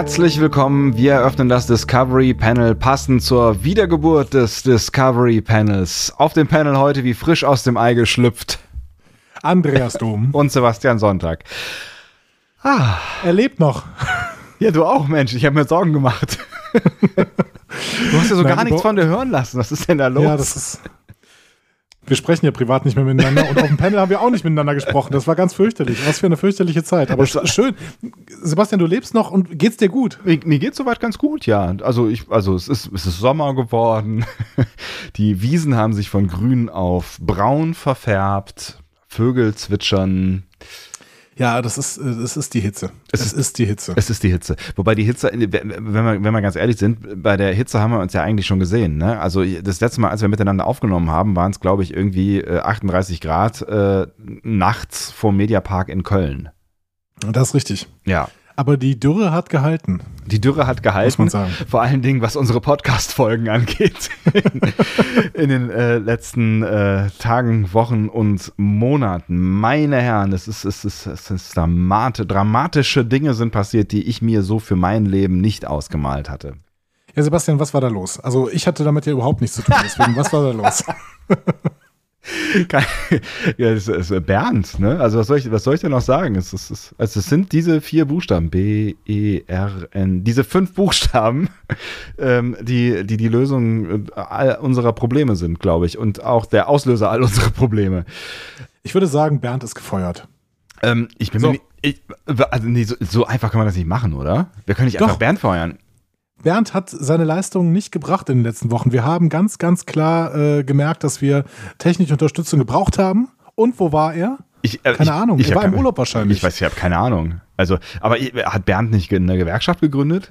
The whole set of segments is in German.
Herzlich willkommen. Wir eröffnen das Discovery Panel passend zur Wiedergeburt des Discovery Panels. Auf dem Panel heute wie frisch aus dem Ei geschlüpft. Andreas Dom. Und Sebastian Sonntag. Ah. Er lebt noch. Ja, du auch, Mensch. Ich habe mir Sorgen gemacht. Du hast ja so Nein, gar nichts von dir hören lassen. Was ist denn da los? Ja, das ist. Wir sprechen ja privat nicht mehr miteinander und auf dem Panel haben wir auch nicht miteinander gesprochen. Das war ganz fürchterlich. Was für eine fürchterliche Zeit. Aber schön. Sebastian, du lebst noch und geht's dir gut? Mir, mir geht's soweit ganz gut, ja. Also ich, also es ist, es ist Sommer geworden. Die Wiesen haben sich von grün auf braun verfärbt. Vögel zwitschern. Ja, das ist, das ist die Hitze. Es, es ist, die Hitze. Es ist die Hitze. Wobei die Hitze, wenn wir, wenn wir ganz ehrlich sind, bei der Hitze haben wir uns ja eigentlich schon gesehen. Ne? Also das letzte Mal, als wir miteinander aufgenommen haben, waren es, glaube ich, irgendwie 38 äh, Grad äh, nachts vor Mediapark in Köln. Das ist richtig. Ja. Aber die Dürre hat gehalten. Die Dürre hat gehalten. Muss man sagen. Vor allen Dingen, was unsere Podcast-Folgen angeht. in, den äh, letzten äh, Tagen, Wochen und Monaten. Meine Herren, es ist, es ist, es ist dramatisch, dramatische Dinge sind passiert, die ich mir so für mein Leben nicht ausgemalt hatte. Ja, Sebastian, was war da los? Also, ich hatte damit ja überhaupt nichts zu tun. Deswegen, was war da los? ja, das ist Bernd, ne? Also was soll ich, was soll ich denn noch sagen? Es, ist, es, also es sind diese vier Buchstaben, B, E, R, N, diese fünf Buchstaben, ähm, die, die die Lösung äh, all unserer Probleme sind, glaube ich. Und auch der Auslöser all unserer Probleme. Ich würde sagen, Bernd ist gefeuert. Ähm, ich bin so. mir nicht, ich, also nee, so, so, einfach kann man das nicht machen, oder? Wir können nicht Doch. einfach Bernd feuern. Bernd hat seine Leistungen nicht gebracht in den letzten Wochen. Wir haben ganz, ganz klar äh, gemerkt, dass wir technische Unterstützung gebraucht haben. Und wo war er? Ich, äh, keine ich, Ahnung. Ich er war im Urlaub wahrscheinlich. Ich weiß, ich habe keine Ahnung. Also, aber hat Bernd nicht eine Gewerkschaft gegründet?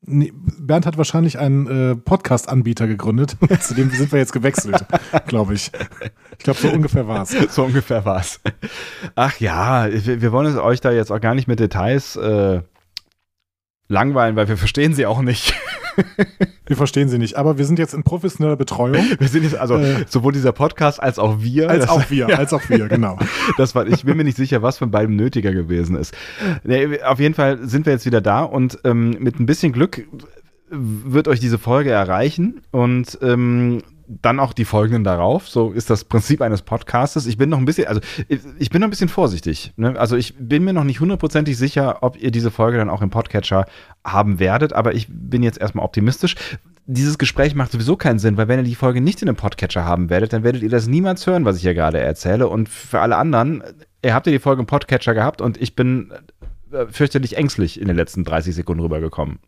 Nee, Bernd hat wahrscheinlich einen äh, Podcast-Anbieter gegründet. Zu dem sind wir jetzt gewechselt, glaube ich. Ich glaube, so ungefähr war es. So ungefähr war es. Ach ja, wir, wir wollen es euch da jetzt auch gar nicht mit Details äh, langweilen, weil wir verstehen sie auch nicht. wir verstehen sie nicht, aber wir sind jetzt in professioneller Betreuung. Wir sind jetzt also äh, sowohl dieser Podcast als auch wir. Als auch wir, ja. als auch wir, genau. Das war, ich bin mir nicht sicher, was von beidem nötiger gewesen ist. Nee, auf jeden Fall sind wir jetzt wieder da und ähm, mit ein bisschen Glück wird euch diese Folge erreichen und ähm, dann auch die folgenden darauf. So ist das Prinzip eines Podcastes. Ich bin noch ein bisschen, also ich bin noch ein bisschen vorsichtig. Ne? Also ich bin mir noch nicht hundertprozentig sicher, ob ihr diese Folge dann auch im Podcatcher haben werdet, aber ich bin jetzt erstmal optimistisch. Dieses Gespräch macht sowieso keinen Sinn, weil wenn ihr die Folge nicht in einem Podcatcher haben werdet, dann werdet ihr das niemals hören, was ich hier gerade erzähle. Und für alle anderen, ihr habt ja die Folge im Podcatcher gehabt und ich bin äh, fürchterlich ängstlich in den letzten 30 Sekunden rübergekommen.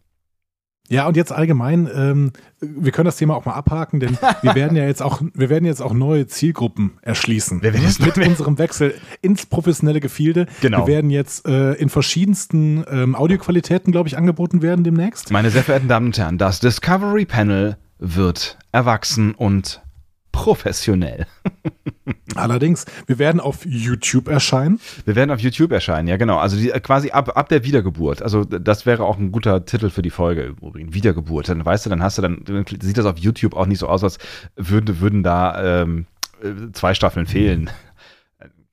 Ja, und jetzt allgemein, ähm, wir können das Thema auch mal abhaken, denn wir werden ja jetzt auch, wir werden jetzt auch neue Zielgruppen erschließen. Wir werden jetzt mit unserem Wechsel ins professionelle Gefilde. Genau. Wir werden jetzt äh, in verschiedensten ähm, Audioqualitäten, glaube ich, angeboten werden demnächst. Meine sehr verehrten Damen und Herren, das Discovery Panel wird erwachsen und professionell. Allerdings, wir werden auf YouTube erscheinen. Wir werden auf YouTube erscheinen, ja genau. Also die, quasi ab, ab der Wiedergeburt. Also das wäre auch ein guter Titel für die Folge. Wiedergeburt. Dann weißt du, dann hast du dann, dann sieht das auf YouTube auch nicht so aus, als würden, würden da ähm, äh, zwei Staffeln fehlen.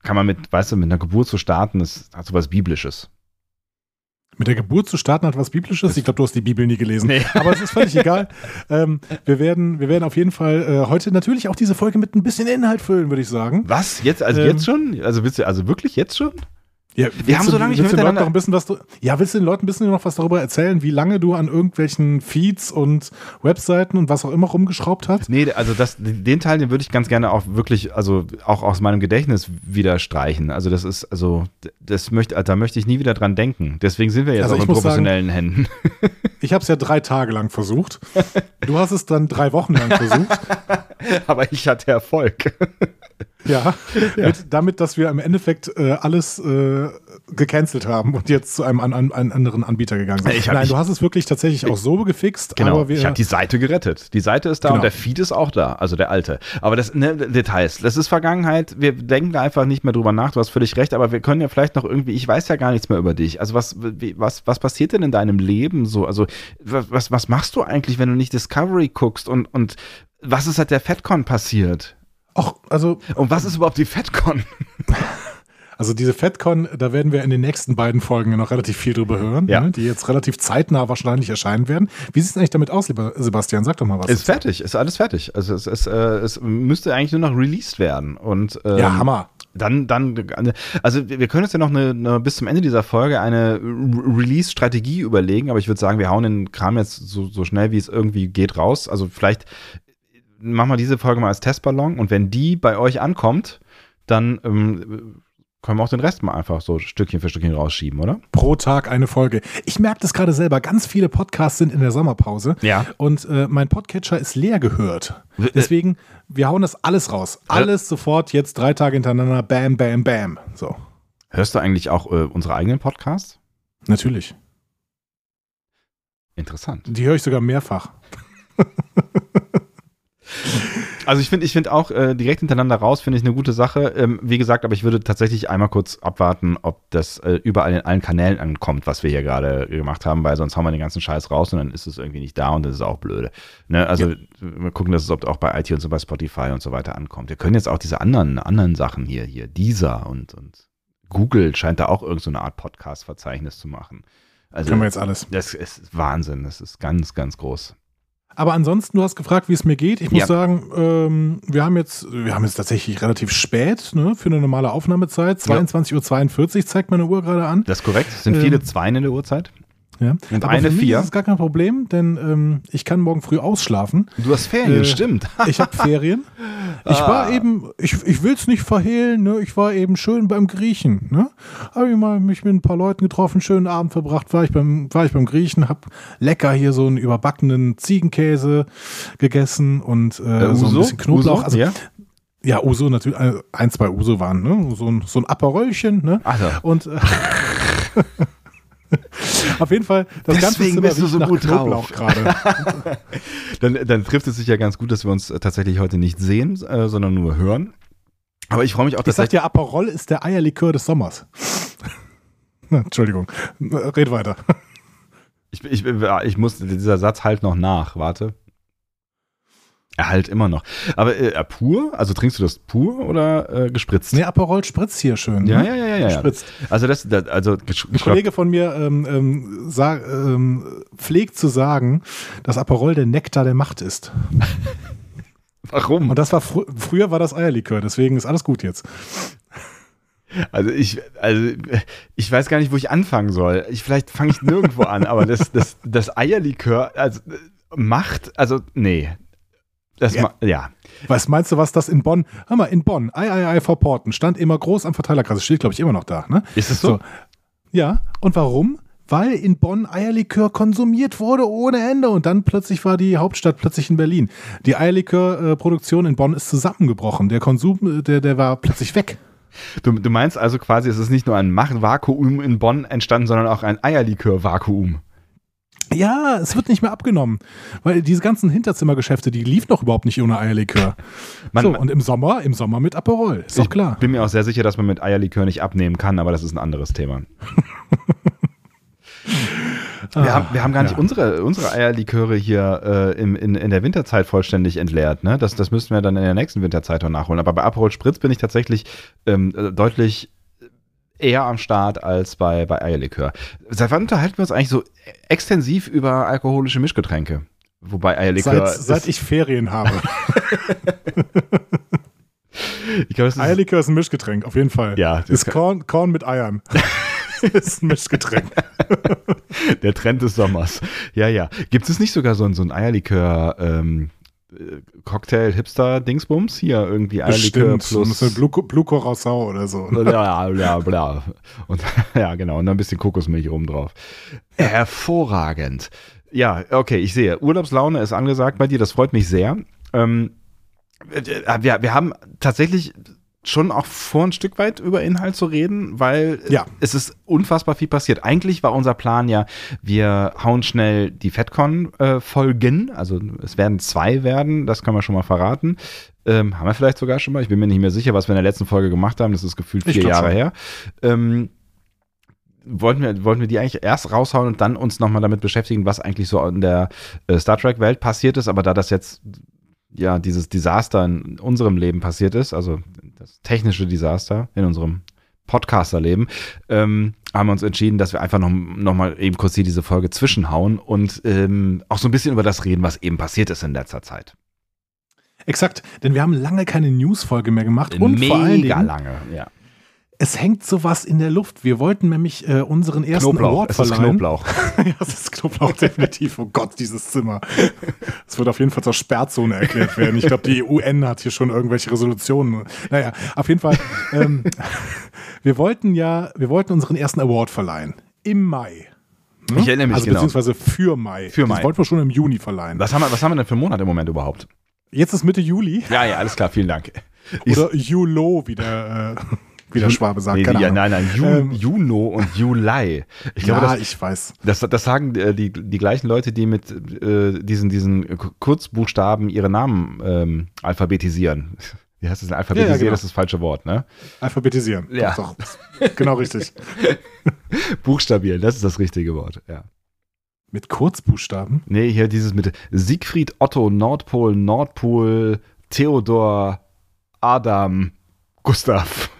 Kann man mit, weißt du, mit einer Geburt zu starten, das hat so was Biblisches. Mit der Geburt zu starten hat was Biblisches. Ich glaube, du hast die Bibel nie gelesen. Nee. Aber es ist völlig egal. Ähm, wir, werden, wir werden auf jeden Fall äh, heute natürlich auch diese Folge mit ein bisschen Inhalt füllen, würde ich sagen. Was? Jetzt? Also ähm, jetzt schon? Also willst du, also wirklich jetzt schon? Ja, wir haben so lange nicht mehr miteinander. Ein bisschen was, ja, willst du den Leuten ein bisschen noch was darüber erzählen, wie lange du an irgendwelchen Feeds und Webseiten und was auch immer rumgeschraubt hast? Nee, also das, den Teil, den würde ich ganz gerne auch wirklich, also auch aus meinem Gedächtnis wieder streichen. Also das ist, also das möchte, da möchte ich nie wieder dran denken. Deswegen sind wir jetzt also auch in professionellen sagen, Händen. Ich habe es ja drei Tage lang versucht. Du hast es dann drei Wochen lang versucht. Aber ich hatte Erfolg. Ja, ja. Mit, damit, dass wir im Endeffekt äh, alles äh, gecancelt haben und jetzt zu einem, an, einem anderen Anbieter gegangen sind. Nein, ich, du hast es wirklich tatsächlich ich, auch so gefixt. Genau, ich habe die Seite gerettet. Die Seite ist da genau. und der Feed ist auch da, also der alte. Aber das, ne, Details, das ist Vergangenheit. Wir denken da einfach nicht mehr drüber nach. Du hast völlig recht, aber wir können ja vielleicht noch irgendwie, ich weiß ja gar nichts mehr über dich. Also was, wie, was, was passiert denn in deinem Leben so? Also was, was machst du eigentlich, wenn du nicht Discovery guckst und, und was ist seit der FedCon passiert? Ach, also. Und was ist überhaupt die FedCon? Also diese FedCon, da werden wir in den nächsten beiden Folgen noch relativ viel drüber hören, ja. ne, die jetzt relativ zeitnah wahrscheinlich erscheinen werden. Wie sieht es eigentlich damit aus, lieber Sebastian? Sag doch mal was. Ist fertig, ist alles fertig. Also es, es, äh, es müsste eigentlich nur noch released werden. Und, ähm, ja, Hammer. Dann, dann, also wir können uns ja noch eine, eine bis zum Ende dieser Folge eine Release-Strategie überlegen, aber ich würde sagen, wir hauen den Kram jetzt so, so schnell wie es irgendwie geht raus. Also vielleicht machen wir diese Folge mal als Testballon und wenn die bei euch ankommt, dann ähm, können wir auch den Rest mal einfach so Stückchen für Stückchen rausschieben, oder? Pro Tag eine Folge. Ich merke das gerade selber. Ganz viele Podcasts sind in der Sommerpause. Ja. Und äh, mein Podcatcher ist leer gehört. Deswegen, wir hauen das alles raus. Alles sofort jetzt drei Tage hintereinander. Bam, bam, bam. So. Hörst du eigentlich auch äh, unsere eigenen Podcasts? Natürlich. Interessant. Die höre ich sogar mehrfach. Also ich finde, ich finde auch äh, direkt hintereinander raus finde ich eine gute Sache. Ähm, wie gesagt, aber ich würde tatsächlich einmal kurz abwarten, ob das äh, überall in allen Kanälen ankommt, was wir hier gerade gemacht haben, weil sonst hauen wir den ganzen Scheiß raus und dann ist es irgendwie nicht da und das ist auch blöde. Ne? Also ja. wir gucken, dass es auch bei iTunes und bei Spotify und so weiter ankommt. Wir können jetzt auch diese anderen anderen Sachen hier hier Deezer und und Google scheint da auch irgendeine so Art Podcast-Verzeichnis zu machen. Also, Können wir jetzt alles. Das ist Wahnsinn. Das ist ganz, ganz groß. Aber ansonsten, du hast gefragt, wie es mir geht. Ich muss ja. sagen, ähm, wir haben jetzt, wir haben jetzt tatsächlich relativ spät ne, für eine normale Aufnahmezeit. 22.42 Uhr zeigt meine Uhr gerade an. Das ist korrekt. Es sind viele ähm, Zweien in der Uhrzeit. Ja. Und Aber eine für mich vier. ist es gar kein Problem, denn ähm, ich kann morgen früh ausschlafen. Du hast Ferien, äh, stimmt. ich habe Ferien. Ich ah. war eben, ich, ich will es nicht verhehlen, ne? ich war eben schön beim Griechen. Ne? Habe ich mal mich mit ein paar Leuten getroffen, schönen Abend verbracht, war ich beim, war ich beim Griechen, habe lecker hier so einen überbackenen Ziegenkäse gegessen und äh, äh, so ein bisschen Knoblauch. Uso? Also, ja? Ja, Uso natürlich, ein, zwei Uso waren, ne? So ein, so ein Aperolchen, ne? Also. Und äh, Auf jeden Fall, das Deswegen ganze bist du so gut Knoblauch gerade. dann, dann trifft es sich ja ganz gut, dass wir uns tatsächlich heute nicht sehen, äh, sondern nur hören. Aber ich freue mich auch, dass. Ich sag dir, Aperol ist der Eierlikör des Sommers. Entschuldigung, red weiter. Ich, ich, ich muss, dieser Satz halt noch nach, warte. Er halt immer noch. Aber äh, pur? Also trinkst du das pur oder äh, gespritzt? Nee, Aperol spritzt hier schön. Ja, ne? ja, ja, ja. Gespritzt. Also das, das also Ein Kollege von mir ähm, ähm, sag, ähm, pflegt zu sagen, dass Aperol der Nektar der Macht ist. Warum? Und das war fr früher war das Eierlikör, deswegen ist alles gut jetzt. Also ich, also ich weiß gar nicht, wo ich anfangen soll. Ich, vielleicht fange ich nirgendwo an, aber das, das, das Eierlikör, also Macht, also nee, das ja. ja. Was meinst du, was das in Bonn? Hör mal, in Bonn, III vor Porten, stand immer groß am Verteilerkreis. Steht, glaube ich, immer noch da. Ne? Ist es so? so? Ja. Und warum? Weil in Bonn Eierlikör konsumiert wurde ohne Ende und dann plötzlich war die Hauptstadt plötzlich in Berlin. Die Eierlikörproduktion in Bonn ist zusammengebrochen. Der Konsum, der, der war plötzlich weg. Du, du meinst also quasi, es ist nicht nur ein Machtvakuum in Bonn entstanden, sondern auch ein Eierlikörvakuum. Ja, es wird nicht mehr abgenommen. Weil diese ganzen Hinterzimmergeschäfte, die liefen doch überhaupt nicht ohne Eierlikör. Man, so, und im Sommer, im Sommer mit Aperol, ist doch klar. Ich bin mir auch sehr sicher, dass man mit Eierlikör nicht abnehmen kann, aber das ist ein anderes Thema. Wir, haben, wir haben gar nicht ja. unsere, unsere Eierliköre hier äh, im, in, in der Winterzeit vollständig entleert. Ne? Das, das müssten wir dann in der nächsten Winterzeit auch nachholen. Aber bei Aperol Spritz bin ich tatsächlich ähm, deutlich eher am Start als bei, bei Eierlikör. Seit wann unterhalten wir uns eigentlich so extensiv über alkoholische Mischgetränke? Wobei Eierlikör. Seit, seit ich Ferien habe. ich glaub, ist Eierlikör ist ein Mischgetränk, auf jeden Fall. Ja. Ist Korn, Korn mit Eiern. ist ein Mischgetränk. Der Trend des Sommers. Ja, ja. Gibt es nicht sogar so ein, so ein Eierlikör, ähm, Cocktail Hipster Dingsbums hier irgendwie Eierlikör plus Blue, Blue Curacao oder so. Ja, ja, bla. Und ja, genau, und dann ein bisschen Kokosmilch oben drauf. Hervorragend. Ja, okay, ich sehe. Urlaubslaune ist angesagt bei dir, das freut mich sehr. Ähm, wir, wir haben tatsächlich schon auch vor ein Stück weit über Inhalt zu reden, weil ja. es ist unfassbar viel passiert. Eigentlich war unser Plan ja, wir hauen schnell die FedCon äh, also es werden zwei werden, das kann man schon mal verraten. Ähm, haben wir vielleicht sogar schon mal, ich bin mir nicht mehr sicher, was wir in der letzten Folge gemacht haben, das ist gefühlt vier Jahre schon. her. Ähm, wollten wir, wollten wir die eigentlich erst raushauen und dann uns nochmal damit beschäftigen, was eigentlich so in der äh, Star Trek-Welt passiert ist, aber da das jetzt ja dieses Desaster in unserem Leben passiert ist, also das technische Desaster in unserem Podcaster-Leben, ähm, haben wir uns entschieden, dass wir einfach noch, noch mal eben kurz hier diese Folge zwischenhauen und ähm, auch so ein bisschen über das reden, was eben passiert ist in letzter Zeit. Exakt, denn wir haben lange keine News-Folge mehr gemacht und Mega vor allen Dingen, lange, ja. Es hängt sowas in der Luft. Wir wollten nämlich äh, unseren ersten Knoblauch, Award es ist verleihen. Knoblauch. ja, es ist Knoblauch, definitiv. Oh Gott, dieses Zimmer. Es wird auf jeden Fall zur Sperrzone erklärt werden. Ich glaube, die UN hat hier schon irgendwelche Resolutionen. Naja, auf jeden Fall. Ähm, wir wollten ja, wir wollten unseren ersten Award verleihen. Im Mai. Ne? Ich erinnere mich also genau. beziehungsweise für Mai. Für Mai. Das wollten wir schon im Juni verleihen. Was haben, wir, was haben wir denn für einen Monat im Moment überhaupt? Jetzt ist Mitte Juli. Ja, ja, alles klar, vielen Dank. Oder Julo, wie der, äh, wie der Schwabe sagt. Nee, Keine ja, Ahnung. nein, nein, Ju, Ähm, Juno und Juli. Ich glaube, ja, das, ich weiß. das, das sagen äh, die, die gleichen Leute, die mit äh, diesen, diesen Kurzbuchstaben ihre Namen ähm, alphabetisieren. Wie heißt das denn? Alphabetisieren Ja, ja, genau. ist das falsche Wort, ne? Alphabetisieren. Ja. Doch, doch. Genau richtig. Buchstabieren, das ist das richtige Wort, ja. Mit Kurzbuchstaben? Nee, hier dieses mit Siegfried, Otto, Nordpol, Nordpol, Theodor, Adam, Gustav.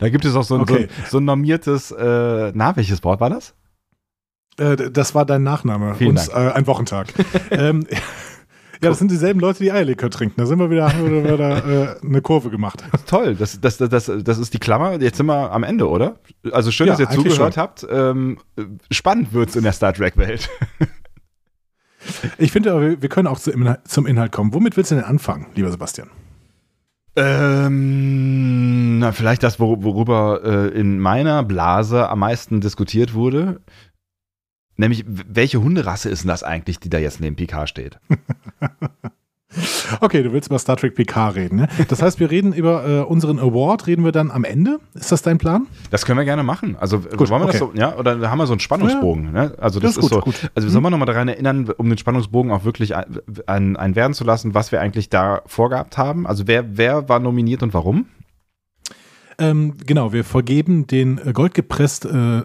Da gibt es auch so ein, Okay. so, so ein normiertes, äh, na, welches Wort war das? Äh, das war dein Nachname Vielen und äh, ein Wochentag. ähm, ja, das sind dieselben Leute, die Eierlikör trinken. Da sind wir wieder, haben wir wieder äh, eine Kurve gemacht. Toll, das, das, das, das, ist die Klammer. Jetzt sind wir am Ende, oder? Also schön, Ja, dass ihr zugehört schon. habt. Ähm, spannend wird's in der Star Trek-Welt. Ich finde, aber, wir können auch zum Inhalt kommen. Womit willst du denn anfangen, lieber Sebastian? Ähm, na, vielleicht das, wor worüber äh, in meiner Blase am meisten diskutiert wurde. Nämlich, welche Hunderasse ist denn das eigentlich, die da jetzt neben Picard steht? Okay, du willst über Star Trek PK reden. Ne? Das heißt, wir reden über äh, unseren Award, reden wir dann am Ende? Ist das dein Plan? Das können wir gerne machen. Also Gut, wollen wir das okay. so, ja, oder haben wir so einen Spannungsbogen? Ne? Also das, Das ist ist, so. gut. Also Mhm. sollen wir nochmal daran erinnern, um den Spannungsbogen auch wirklich ein, ein, ein werden zu lassen, was wir eigentlich da vorgehabt haben? Also wer, wer war nominiert und warum? Ähm, genau, wir vergeben den äh, goldgepresst, äh,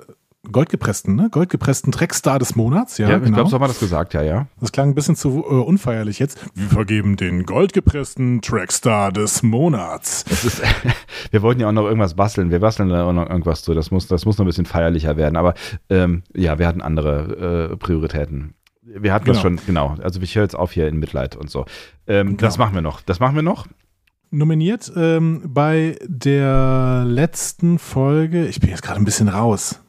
goldgepressten, ne? Goldgepressten Trackstar des Monats. Ja, ich genau. glaube, so haben wir das gesagt, ja, ja. Das klang ein bisschen zu äh, unfeierlich jetzt. Wir vergeben den goldgepressten Trackstar des Monats. Das ist, wir wollten ja auch noch irgendwas basteln. Wir basteln da auch noch irgendwas zu. Das muss, das muss noch ein bisschen feierlicher werden. Aber ähm, ja, wir hatten andere äh, Prioritäten. Wir hatten das Genau. schon, genau. Also ich höre jetzt auf hier in Mitleid und so. Ähm, Genau. Das machen wir noch. Das machen wir noch. Nominiert ähm, bei der letzten Folge, ich bin jetzt gerade ein bisschen raus.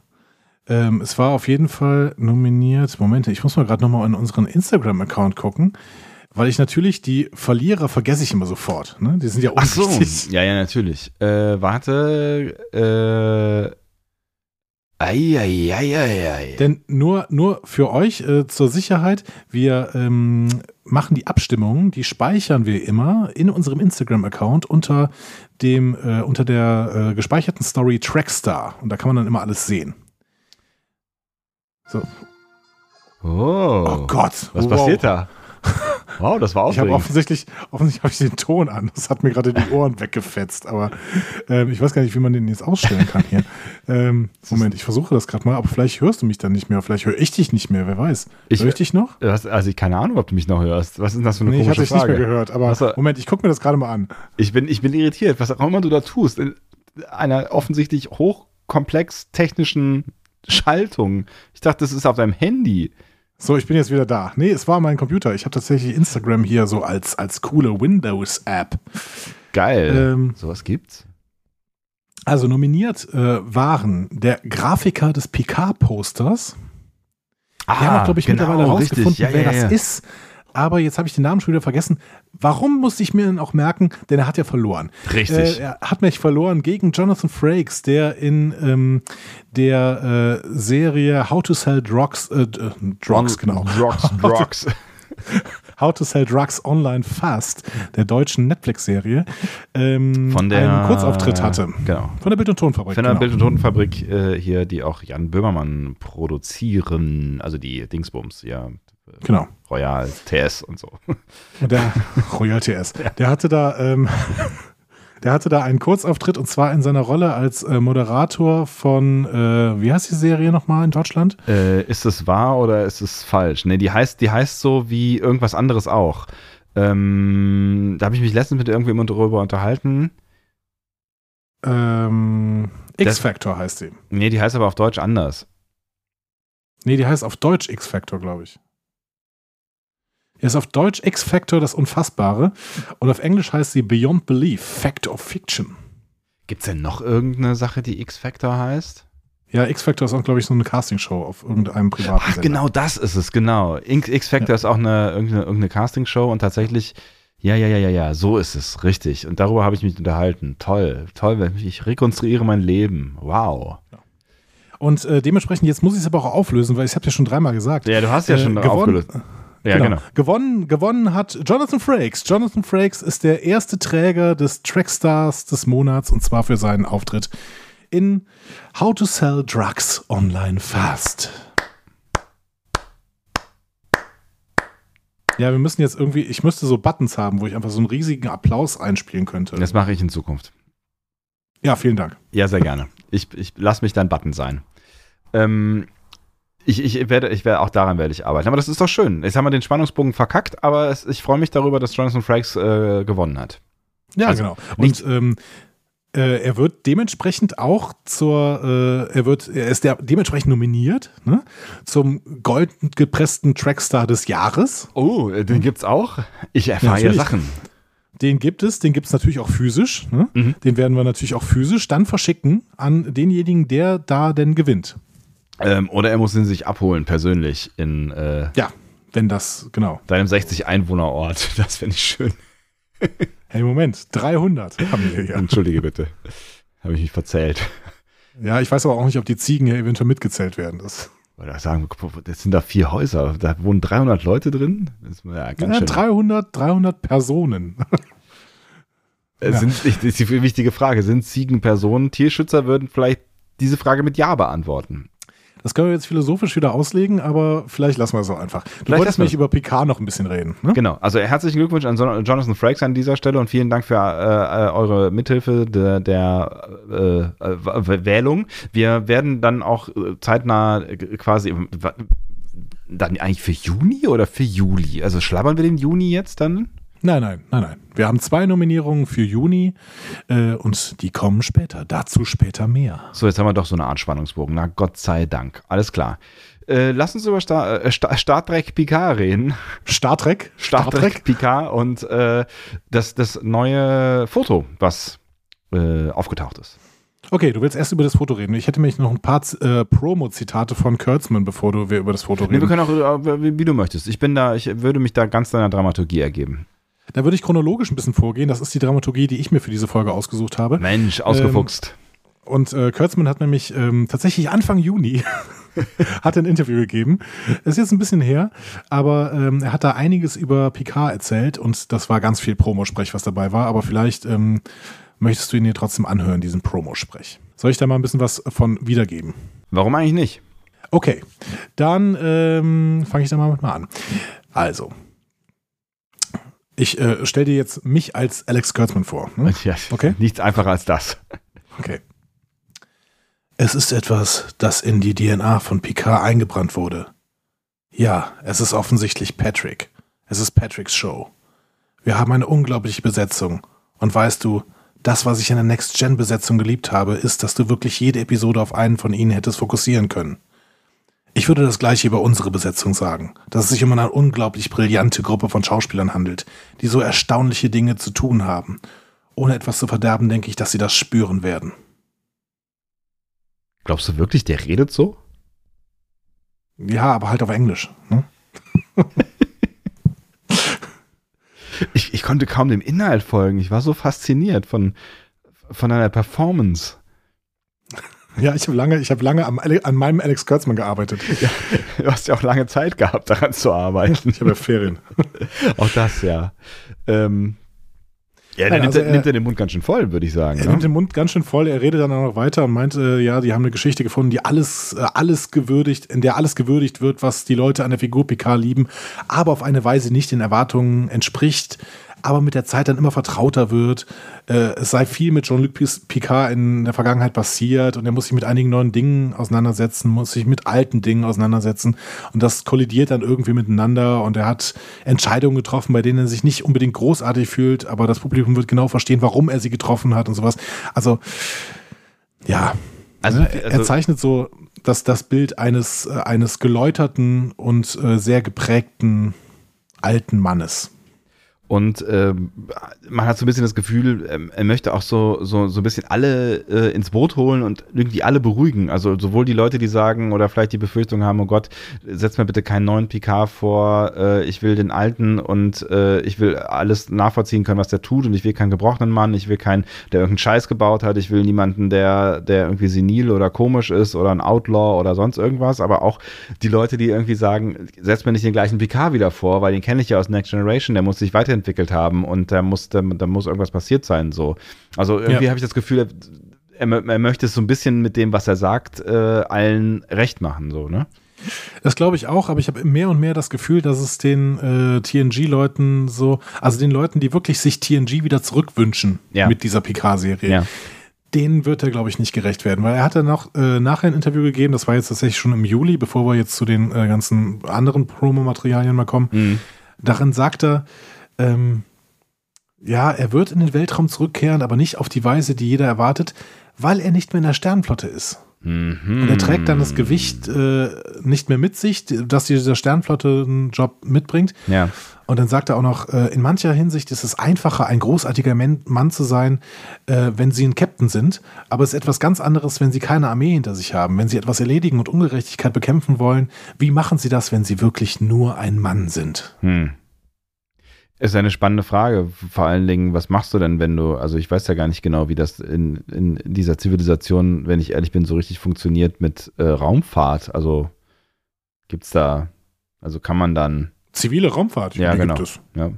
Ähm, es war auf jeden Fall nominiert. Moment, ich muss mal gerade nochmal in unseren Instagram-Account gucken, weil ich natürlich die Verlierer vergesse ich immer sofort. Ne? Die sind ja Ach so. unwichtig. Ja, ja, natürlich. Äh, warte. Äh, Eieieiei. Denn nur, nur für euch äh, zur Sicherheit, wir ähm, machen die Abstimmungen, die speichern wir immer in unserem Instagram-Account unter dem, äh, unter der äh, gespeicherten Story Trackstar. Und da kann man dann immer alles sehen. So. Oh. Oh Gott. Was wow. passiert da? Wow, das war Ich habe offensichtlich, offensichtlich habe ich den Ton an. Das hat mir gerade die Ohren weggefetzt. Aber ähm, ich weiß gar nicht, wie man den jetzt ausstellen kann hier. Ähm, Moment, ich versuche das gerade mal. Aber vielleicht hörst du mich dann nicht mehr. Vielleicht höre ich dich nicht mehr. Wer weiß. Ich- Hör ich dich noch? Was, also ich keine Ahnung, ob du mich noch hörst. Was ist denn das für eine Nee, ich habe komische dich nicht Frage? mehr gehört. Aber Ach so. Moment, ich gucke mir das gerade mal an. Ich bin, ich bin irritiert, was auch immer du da tust. In einer offensichtlich hochkomplex technischen Schaltung. Ich dachte, das ist auf deinem Handy. So, ich bin jetzt wieder da. Nee, es war mein Computer. Ich habe tatsächlich Instagram hier so als, als coole Windows-App. Geil. Ähm, Sowas gibt's? Also nominiert äh, waren der Grafiker des PK-Posters. Ah, Wir haben auch, glaube ich, mittlerweile rausgefunden, Ja, wer ja, das ja. ist. Aber jetzt habe ich den Namen schon wieder vergessen. Warum musste ich mir denn auch merken? Denn er hat ja verloren. Richtig. Äh, er hat mich verloren gegen Jonathan Frakes, der in ähm, der äh, Serie How to Sell Drugs, äh, äh, Drugs, genau. Drugs, Drugs. How to Sell Drugs Online Fast, der deutschen Netflix-Serie, ähm, Von der einen Kurzauftritt hatte. Genau. Von der Bild- und Tonfabrik. Von der genau. Bild- und Tonfabrik äh, hier, die auch Jan Böhmermann produzieren, also die Dingsbums, ja. Genau. Royal, TS und so. Der Royal TS. Der hatte da, ähm, der hatte da einen Kurzauftritt und zwar in seiner Rolle als äh, Moderator von, äh, wie heißt die Serie nochmal in Deutschland? Äh, ist es wahr oder ist es falsch? Nee, die heißt, die heißt so wie irgendwas anderes auch. Ähm, da habe ich mich letztens mit irgendjemandem darüber unterhalten. Ähm, X-Factor heißt sie. Nee, die heißt aber auf Deutsch anders. Nee, die heißt auf Deutsch X-Factor, glaube ich. Die ist auf Deutsch X-Factor das Unfassbare und auf Englisch heißt sie Beyond Belief, Fact of Fiction. Gibt es denn noch irgendeine Sache, die X-Factor heißt? Ja, X-Factor ist auch, glaube ich, so eine Castingshow auf irgendeinem privaten Ach, Sender. genau das ist es, genau. X-Factor ja. ist auch eine, irgendeine, irgendeine Castingshow und tatsächlich, ja, ja, ja, ja, ja, so ist es, richtig. Und darüber habe ich mich unterhalten. Toll, toll, ich rekonstruiere mein Leben. Wow. Ja. Und äh, dementsprechend, jetzt muss ich es aber auch auflösen, weil ich habe ja schon dreimal gesagt. Ja, du hast ja äh, schon aufgelöst. Ja, genau. genau. Gewonnen, gewonnen hat Jonathan Frakes. Jonathan Frakes ist der erste Träger des Trackstars des Monats und zwar für seinen Auftritt in How to Sell Drugs Online Fast. Ja, wir müssen jetzt irgendwie, ich müsste so Buttons haben, wo ich einfach so einen riesigen Applaus einspielen könnte. Das mache ich in Zukunft. Ja, vielen Dank. Ja, sehr gerne. Ich, ich lass mich dein Button sein. Ähm, ich, ich, werde, ich werde, auch daran werde ich arbeiten. Aber das ist doch schön. Jetzt haben wir den Spannungsbogen verkackt, aber es, ich freue mich darüber, dass Jonathan Frakes äh, gewonnen hat. Ja, also, genau. Und ähm, äh, er wird dementsprechend auch zur, äh, er wird, er ist der, dementsprechend nominiert ne, zum golden gepressten Trackstar des Jahres. Oh, äh, den gibt's auch. Ich erfahre ja, ja Sachen. Den gibt es, den gibt es natürlich auch physisch. Ne? Mhm. Den werden wir natürlich auch physisch dann verschicken an denjenigen, der da denn gewinnt. Ähm, oder er muss ihn sich abholen, persönlich in äh, Ja, wenn das, genau. Deinem 60-Einwohner-Ort. Das finde ich schön. hey, Moment, 300 haben wir hier. Entschuldige bitte. Habe ich mich verzählt. Ja, ich weiß aber auch nicht, ob die Ziegen hier eventuell mitgezählt werden. Das oder sagen, das sind da vier Häuser, da wohnen 300 Leute drin. Das ja, ganz ja, 300, 300 Personen. Äh, sind, ja. Das ist die wichtige Frage. Sind Ziegen Personen? Tierschützer würden vielleicht diese Frage mit Ja beantworten. Das können wir jetzt philosophisch wieder auslegen, aber vielleicht lassen wir es auch einfach. Du vielleicht wolltest mich über Picard noch ein bisschen reden. Ne? Genau. Also herzlichen Glückwunsch an Jonathan Frakes an dieser Stelle und vielen Dank für äh, äh eure Mithilfe der, der äh, äh, Wählung. Wir werden dann auch äh, zeitnah äh, quasi dann eigentlich für Juni oder für Juli? Also schlabbern wir den Juni jetzt dann? Nein, nein, nein, nein. Wir haben zwei Nominierungen für Juni äh, und die kommen später. Dazu später mehr. So, jetzt haben wir doch so eine Art Spannungsbogen. Na, Gott sei Dank. Alles klar. Äh, lass uns über Star, äh, Star, Star Trek Picard reden. Star Trek? Star, Star Trek Picard und äh, das, das neue Foto, was äh, aufgetaucht ist. Okay, du willst erst über das Foto reden. Ich hätte nämlich noch ein paar äh, Promo-Zitate von Kurtzman, bevor du wir über das Foto reden. Nee, wir können auch, äh, wie, wie, du möchtest. Ich bin da, ich würde mich da ganz deiner Dramaturgie ergeben. Da würde ich chronologisch ein bisschen vorgehen. Das ist die Dramaturgie, die ich mir für diese Folge ausgesucht habe. Mensch, ausgefuchst. Ähm, und äh, Kurtzman hat nämlich ähm, tatsächlich Anfang Juni hat ein Interview gegeben. Ist jetzt ein bisschen her, aber ähm, er hat da einiges über Picard erzählt und das war ganz viel Promosprech, was dabei war. Aber vielleicht ähm, möchtest du ihn dir trotzdem anhören, diesen Promosprech. Soll ich da mal ein bisschen was von wiedergeben? Warum eigentlich nicht? Okay, dann ähm, fange ich da mal mit mal an. Also, ich äh, stelle dir jetzt mich als Alex Kurtzman vor. Hm? Ja, okay? Nichts einfacher als das. Okay. Es ist etwas, das in die DNA von Picard eingebrannt wurde. Ja, es ist offensichtlich Patrick. Es ist Patricks Show. Wir haben eine unglaubliche Besetzung. Und weißt du, das, was ich in der Next-Gen-Besetzung geliebt habe, ist, dass du wirklich jede Episode auf einen von ihnen hättest fokussieren können. Ich würde das gleiche über unsere Besetzung sagen, dass es sich um eine unglaublich brillante Gruppe von Schauspielern handelt, die so erstaunliche Dinge zu tun haben. Ohne etwas zu verderben, denke ich, dass sie das spüren werden. Glaubst du wirklich, der redet so? Ja, aber halt auf Englisch. Ne? ich, ich konnte kaum dem Inhalt folgen. Ich war so fasziniert von, von einer Performance. Ja, ich habe lange, ich habe lange am, an meinem Alex Kurtzman gearbeitet. Ja, du hast ja auch lange Zeit gehabt, daran zu arbeiten. Ich habe ja Ferien. auch das, ja. Ähm, ja, der nimmt, also er, nimmt er den Mund ganz schön voll, würde ich sagen. Er ne? nimmt den Mund ganz schön voll. Er redet dann auch noch weiter und meint, äh, ja, die haben eine Geschichte gefunden, die alles, äh, alles gewürdigt, in der alles gewürdigt wird, was die Leute an der Figur Picard lieben, aber auf eine Weise nicht den Erwartungen entspricht. Aber mit der Zeit dann immer vertrauter wird. Äh, es sei viel mit Jean-Luc Picard in der Vergangenheit passiert und er muss sich mit einigen neuen Dingen auseinandersetzen, muss sich mit alten Dingen auseinandersetzen und das kollidiert dann irgendwie miteinander und er hat Entscheidungen getroffen, bei denen er sich nicht unbedingt großartig fühlt, aber das Publikum wird genau verstehen, warum er sie getroffen hat und sowas. Also, ja. Also, ne, also er zeichnet so das, das Bild eines, äh, eines geläuterten und äh, sehr geprägten alten Mannes. Und äh, man hat so ein bisschen das Gefühl, ähm, er möchte auch so, so, so ein bisschen alle äh, ins Boot holen und irgendwie alle beruhigen. Also sowohl die Leute, die sagen oder vielleicht die Befürchtung haben, oh Gott, setz mir bitte keinen neuen Picard vor, äh, ich will den alten und äh, ich will alles nachvollziehen können, was der tut und ich will keinen gebrochenen Mann, ich will keinen, der irgendeinen Scheiß gebaut hat, ich will niemanden, der, der irgendwie senil oder komisch ist oder ein Outlaw oder sonst irgendwas, aber auch die Leute, die irgendwie sagen, setz mir nicht den gleichen Picard wieder vor, weil den kenne ich ja aus Next Generation, der muss sich weiterentwickeln entwickelt haben und da muss, da, da muss irgendwas passiert sein. So. Also irgendwie ja. habe ich das Gefühl, er, er, möchte es so ein bisschen mit dem, was er sagt, äh, allen recht machen, so, ne? Das glaube ich auch, aber ich habe mehr und mehr das Gefühl, dass es den äh, TNG-Leuten so, also den Leuten, die wirklich sich TNG wieder zurückwünschen ja. mit dieser Picard-Serie, ja. denen wird er, glaube ich, nicht gerecht werden, weil er hat dann noch äh, nachher ein Interview gegeben, das war jetzt tatsächlich schon im Juli, bevor wir jetzt zu den äh, ganzen anderen Promo-Materialien mal kommen. Mhm. Darin sagt er, ähm, ja, er wird in den Weltraum zurückkehren, aber nicht auf die Weise, die jeder erwartet, weil er nicht mehr in der Sternflotte ist. Mhm. Und er trägt dann das Gewicht äh, nicht mehr mit sich, dass dieser Sternflotte einen Job mitbringt. Ja. Und dann sagt er auch noch, äh, in mancher Hinsicht ist es einfacher, ein großartiger Mann zu sein, äh, wenn sie ein Captain sind. Aber es ist etwas ganz anderes, wenn sie keine Armee hinter sich haben, wenn sie etwas erledigen und Ungerechtigkeit bekämpfen wollen. Wie machen sie das, wenn sie wirklich nur ein Mann sind? Hm. Ist eine spannende Frage. Vor allen Dingen, was machst du denn, wenn du, also ich weiß ja gar nicht genau, wie das in, in dieser Zivilisation, wenn ich ehrlich bin, so richtig funktioniert mit äh, Raumfahrt. Also gibt es da, also kann man dann. Zivile Raumfahrt, ja, genau. Ja.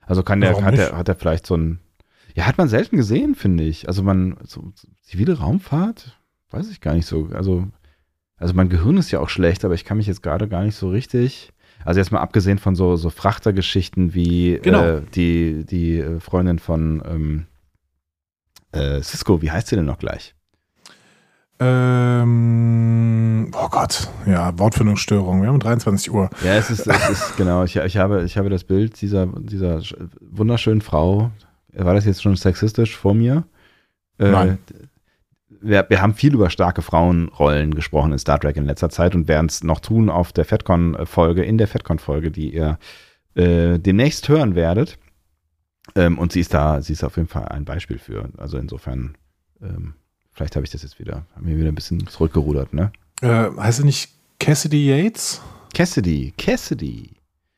Also kann der, hat der, hat der vielleicht so ein, ja, hat man selten gesehen, finde ich. Also man, so, zivile Raumfahrt, weiß ich gar nicht so. Also, also mein Gehirn ist ja auch schlecht, aber ich kann mich jetzt gerade gar nicht so richtig also jetzt mal abgesehen von so, so Frachtergeschichten wie genau. äh, die, die äh, Freundin von ähm, äh, Cisco, wie heißt sie denn noch gleich? Ähm, oh Gott, ja, Wortfindungsstörung. Wir haben 23 Uhr. Ja, es ist, es ist genau. Ich, ich, habe, ich habe das Bild dieser, dieser wunderschönen Frau. War das jetzt schon sexistisch vor mir? Äh, Nein wir, wir haben viel über starke Frauenrollen gesprochen in Star Trek in letzter Zeit und werden es noch tun auf der FedCon-Folge, in der FedCon-Folge, die ihr äh, demnächst hören werdet. Ähm, und sie ist da, sie ist auf jeden Fall ein Beispiel für. Also insofern, ähm, vielleicht habe ich das jetzt wieder, haben wir wieder ein bisschen zurückgerudert, ne? Äh, heißt sie nicht Cassidy Yates? Cassidy, Cassidy.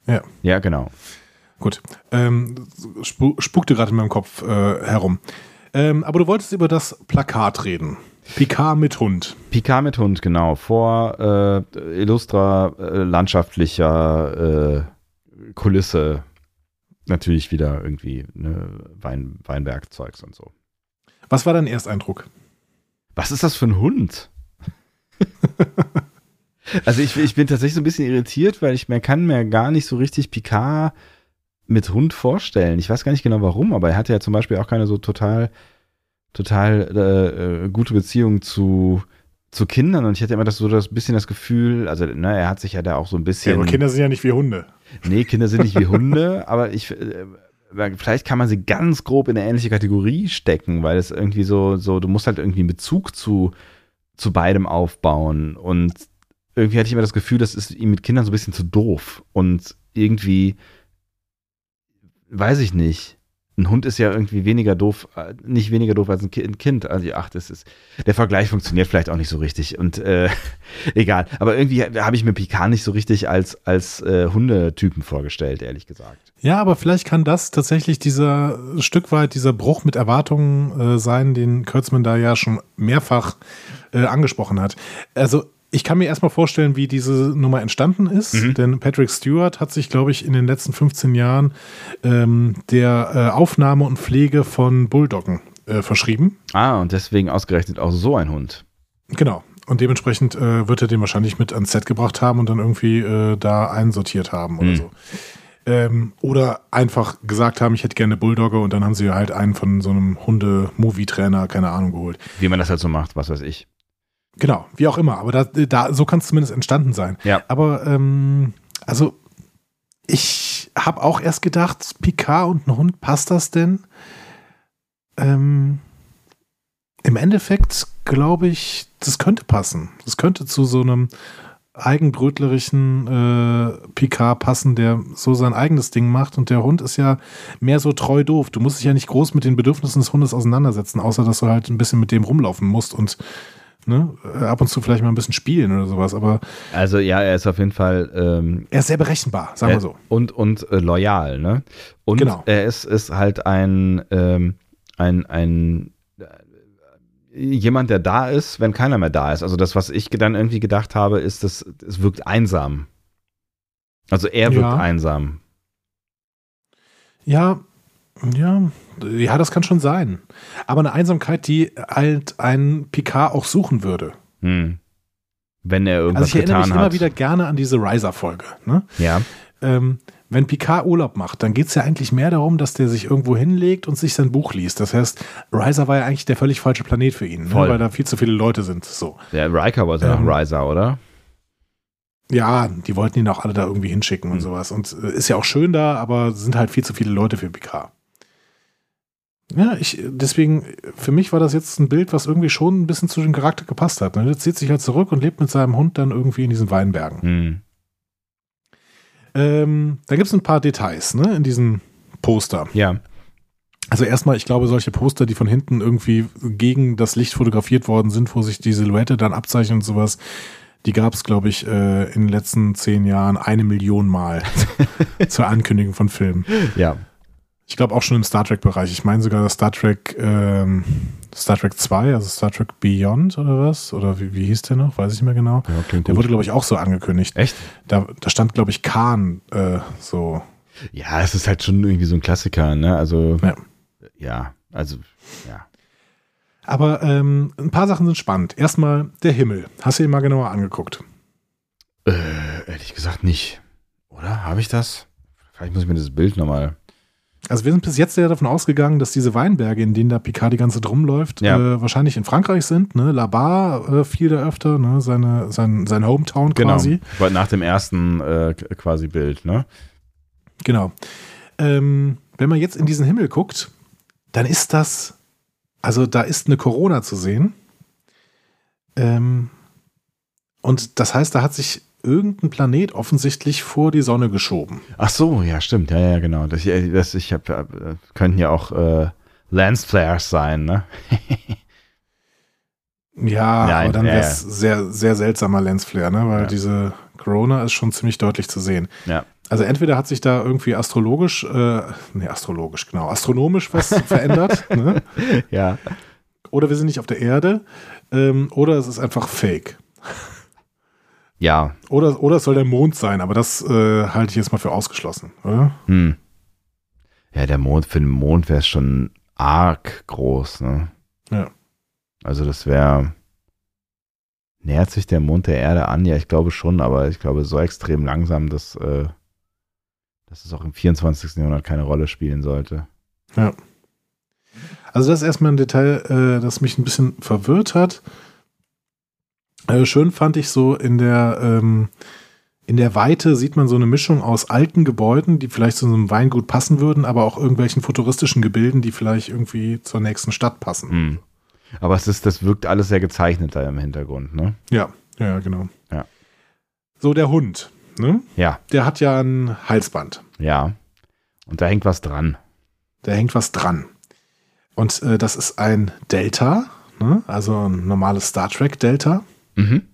Ja. Ja, genau. Gut. Ähm, spukte gerade in meinem Kopf äh, herum. Ähm, aber du wolltest über das Plakat reden. Picard mit Hund. Picard mit Hund, genau. Vor äh, illustrer äh, landschaftlicher äh, Kulisse. Natürlich wieder irgendwie ne, Wein, Weinbergzeugs und so. Was war dein Ersteindruck? Was ist das für ein Hund? also ich, ich bin tatsächlich so ein bisschen irritiert, weil ich mir kann mir gar nicht so richtig Picard mit Hund vorstellen. Ich weiß gar nicht genau warum, aber er hatte ja zum Beispiel auch keine so total, total äh, äh, gute Beziehung zu, zu Kindern und ich hatte immer das so das bisschen das Gefühl, also ne, er hat sich ja da auch so ein bisschen. Ja, aber Kinder sind ja nicht wie Hunde. Nee, Kinder sind nicht wie Hunde, aber ich äh, vielleicht kann man sie ganz grob in eine ähnliche Kategorie stecken, weil es irgendwie so, so, du musst halt irgendwie einen Bezug zu, zu beidem aufbauen und irgendwie hatte ich immer das Gefühl, das ist ihm mit Kindern so ein bisschen zu doof und irgendwie weiß ich nicht. Ein Hund ist ja irgendwie weniger doof, äh, nicht weniger doof als ein Kind. Also, ach, das ist, der Vergleich funktioniert vielleicht auch nicht so richtig und äh, egal. Aber irgendwie habe ich mir Picard nicht so richtig als, als äh, Hundetypen vorgestellt, ehrlich gesagt. Ja, aber vielleicht kann das tatsächlich dieser Stück weit dieser Bruch mit Erwartungen äh, sein, den Kurtzman da ja schon mehrfach äh, angesprochen hat. Also ich kann mir erstmal vorstellen, wie diese Nummer entstanden ist, mhm. denn Patrick Stewart hat sich, glaube ich, in den letzten 15 Jahren ähm, der äh, Aufnahme und Pflege von Bulldoggen äh, verschrieben. Ah, und deswegen ausgerechnet auch so ein Hund. Genau. Und dementsprechend äh, wird er den wahrscheinlich mit ans Set gebracht haben und dann irgendwie äh, da einsortiert haben oder mhm. so. Ähm, oder einfach gesagt haben, ich hätte gerne Bulldogge und dann haben sie halt einen von so einem Hunde-Movie-Trainer, keine Ahnung, geholt. Wie man das halt so macht, was weiß ich. Genau, wie auch immer. Aber da, da so kann es zumindest entstanden sein. Ja. Aber ähm, also ich habe auch erst gedacht, Picard und ein Hund, passt das denn? Ähm, Im Endeffekt glaube ich, das könnte passen. Das könnte zu so einem eigenbrötlerischen äh, Picard passen, der so sein eigenes Ding macht. Und der Hund ist ja mehr so treu doof. Du musst dich ja nicht groß mit den Bedürfnissen des Hundes auseinandersetzen, außer dass du halt ein bisschen mit dem rumlaufen musst und ne, ab und zu vielleicht mal ein bisschen spielen oder sowas. Aber also ja, er ist auf jeden Fall. Ähm, er ist sehr berechenbar, sagen wir so. Und und äh, loyal, ne? Und genau. er ist ist halt ein ähm, ein ein jemand, der da ist, wenn keiner mehr da ist. Also das, was ich dann irgendwie gedacht habe, ist, dass es wirkt einsam. Also er wirkt ja. einsam. Ja, ja, ja, das kann schon sein. Aber eine Einsamkeit, die halt ein Picard auch suchen würde. Hm. Wenn er irgendwas also ich erinnere mich hat. immer wieder gerne an diese Riser-Folge. Ne? Ja. Ähm, wenn Picard Urlaub macht, dann geht es ja eigentlich mehr darum, dass der sich irgendwo hinlegt und sich sein Buch liest. Das heißt, Riser war ja eigentlich der völlig falsche Planet für ihn, ne? weil da viel zu viele Leute sind. So. Der Riker war ja ähm, Riser, oder? Ja, die wollten ihn auch alle da irgendwie hinschicken und mhm. sowas. Und äh, ist ja auch schön da, aber sind halt viel zu viele Leute für Picard. Ja, ich, deswegen, für mich war das jetzt ein Bild, was irgendwie schon ein bisschen zu dem Charakter gepasst hat. Ne? Der zieht sich halt zurück und lebt mit seinem Hund dann irgendwie in diesen Weinbergen. Mhm. Ähm, da gibt es ein paar Details ne, in diesem Poster. Ja. Also erstmal, ich glaube, solche Poster, die von hinten irgendwie gegen das Licht fotografiert worden sind, wo sich die Silhouette dann abzeichnet und sowas, die gab es, glaube ich, äh, in den letzten zehn Jahren eine Million Mal zur Ankündigung von Filmen. Ja. Ich glaube auch schon im Star Trek-Bereich. Ich meine sogar das Star Trek, ähm, Star Trek 2, also Star Trek Beyond oder was? Oder wie, wie hieß der noch? Weiß ich nicht mehr genau. Ja, der wurde, glaube ich, auch so angekündigt. Echt? Da, da stand, glaube ich, Khan äh, so. Ja, es ist halt schon irgendwie so ein Klassiker, ne? Also, ja, ja also, ja. Aber ähm, ein paar Sachen sind spannend. Erstmal der Himmel. Hast du ihn mal genauer angeguckt? Äh, ehrlich gesagt nicht. Oder? Habe ich das? Vielleicht muss ich mir das Bild nochmal also wir sind bis jetzt ja davon ausgegangen, dass diese Weinberge, in denen der Picard die ganze drum läuft, ja. äh, wahrscheinlich in Frankreich sind. Ne? Labar äh, fiel da öfter, ne? Seine, sein, sein Hometown genau. quasi. Genau, nach dem ersten äh, quasi Bild, ne? Genau. Ähm, wenn man jetzt in diesen Himmel guckt, dann ist das, also da ist eine Corona zu sehen. Ähm, und das heißt, da hat sich irgendein Planet offensichtlich vor die Sonne geschoben. Ach so, ja, stimmt. Ja, ja, genau. Das, das ich hab, äh, könnten ja auch äh, Lensflares sein, ne? ja, Nein, aber dann wäre es ja, sehr, sehr seltsamer Lensflare, ne? Weil ja. diese Corona ist schon ziemlich deutlich zu sehen. Ja. Also entweder hat sich da irgendwie astrologisch, äh, nee, astrologisch, genau, astronomisch was verändert, ne? Ja. Oder wir sind nicht auf der Erde, ähm, oder es ist einfach Fake. Ja. Oder, oder es soll der Mond sein, aber das äh, halte ich jetzt mal für ausgeschlossen, oder? Hm. Ja, der Mond, für den Mond wäre es schon arg groß, ne? Ja. Also das wäre. Nähert sich der Mond der Erde an? Ja, ich glaube schon, aber ich glaube so extrem langsam, dass, äh, dass es auch im 24. Jahrhundert keine Rolle spielen sollte. Ja. Also das ist erstmal ein Detail, äh, das mich ein bisschen verwirrt hat. Äh, schön fand ich so in der, ähm, in der Weite sieht man so eine Mischung aus alten Gebäuden, die vielleicht zu einem Weingut passen würden, aber auch irgendwelchen futuristischen Gebilden, die vielleicht irgendwie zur nächsten Stadt passen. Mhm. Aber es ist, das wirkt alles sehr gezeichnet da im Hintergrund, ne? Ja, ja, genau. Ja. So, der Hund, ne? Ja. Der hat ja ein Halsband. Ja. Und da hängt was dran. Da hängt was dran. Und äh, das ist ein Delta, ne? also ein normales Star Trek Delta. Mhm.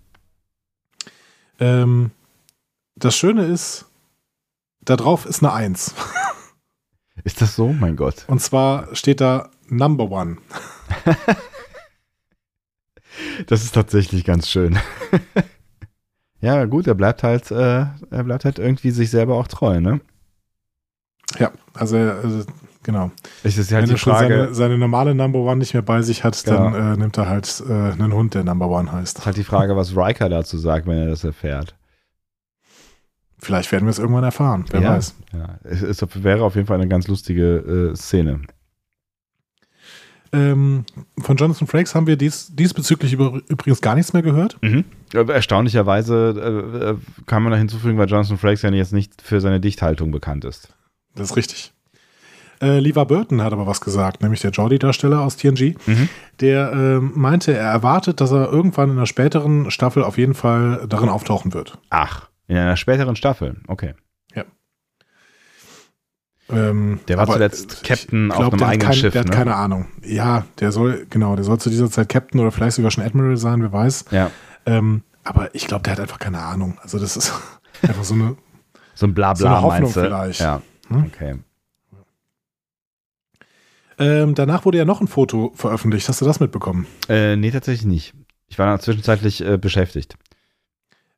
Ähm, das Schöne ist, da drauf ist eine Eins. Ist das so? Mein Gott. Und zwar steht da Number One. das ist tatsächlich ganz schön. ja, gut, er bleibt halt, äh, er bleibt halt irgendwie sich selber auch treu, ne? Ja, also, also Genau. Es ist halt Wenn die Frage, seine, seine, normale Number One nicht mehr bei sich hat, genau. dann äh, nimmt er halt äh, einen Hund, der Number One heißt. Halt die Frage, was Riker dazu sagt, wenn er das erfährt. Vielleicht werden wir es irgendwann erfahren, wer ja, weiß. Ja, es, es, wäre auf jeden Fall eine ganz lustige äh, Szene. Ähm, von Jonathan Frakes haben wir dies, diesbezüglich über, übrigens gar nichts mehr gehört. Mhm. Erstaunlicherweise äh, äh, kann man da hinzufügen, weil Jonathan Frakes ja jetzt nicht für seine Dichthaltung bekannt ist. Das ist richtig. Äh, Lever Burton hat aber was gesagt, nämlich der Jordi-Darsteller aus TNG. Mhm. Der äh, meinte, er erwartet, dass er irgendwann in einer späteren Staffel auf jeden Fall darin auftauchen wird. Ach, in einer späteren Staffel, okay. Ja. Ähm, der war zuletzt Captain glaub, auf einem eigenen kein, Schiff. Der hat ne? keine Ahnung. Ja, der soll, genau, der soll zu dieser Zeit Captain oder vielleicht sogar schon Admiral sein, wer weiß. Ja. Ähm, aber ich glaube, der hat einfach keine Ahnung. Also das ist einfach so eine so ein Blabla, so eine Hoffnung meinst du? vielleicht. Ja, hm? okay. Ähm, danach wurde ja noch ein Foto veröffentlicht. Hast du das mitbekommen? Äh, nee, tatsächlich nicht. Ich war zwischenzeitlich äh, beschäftigt.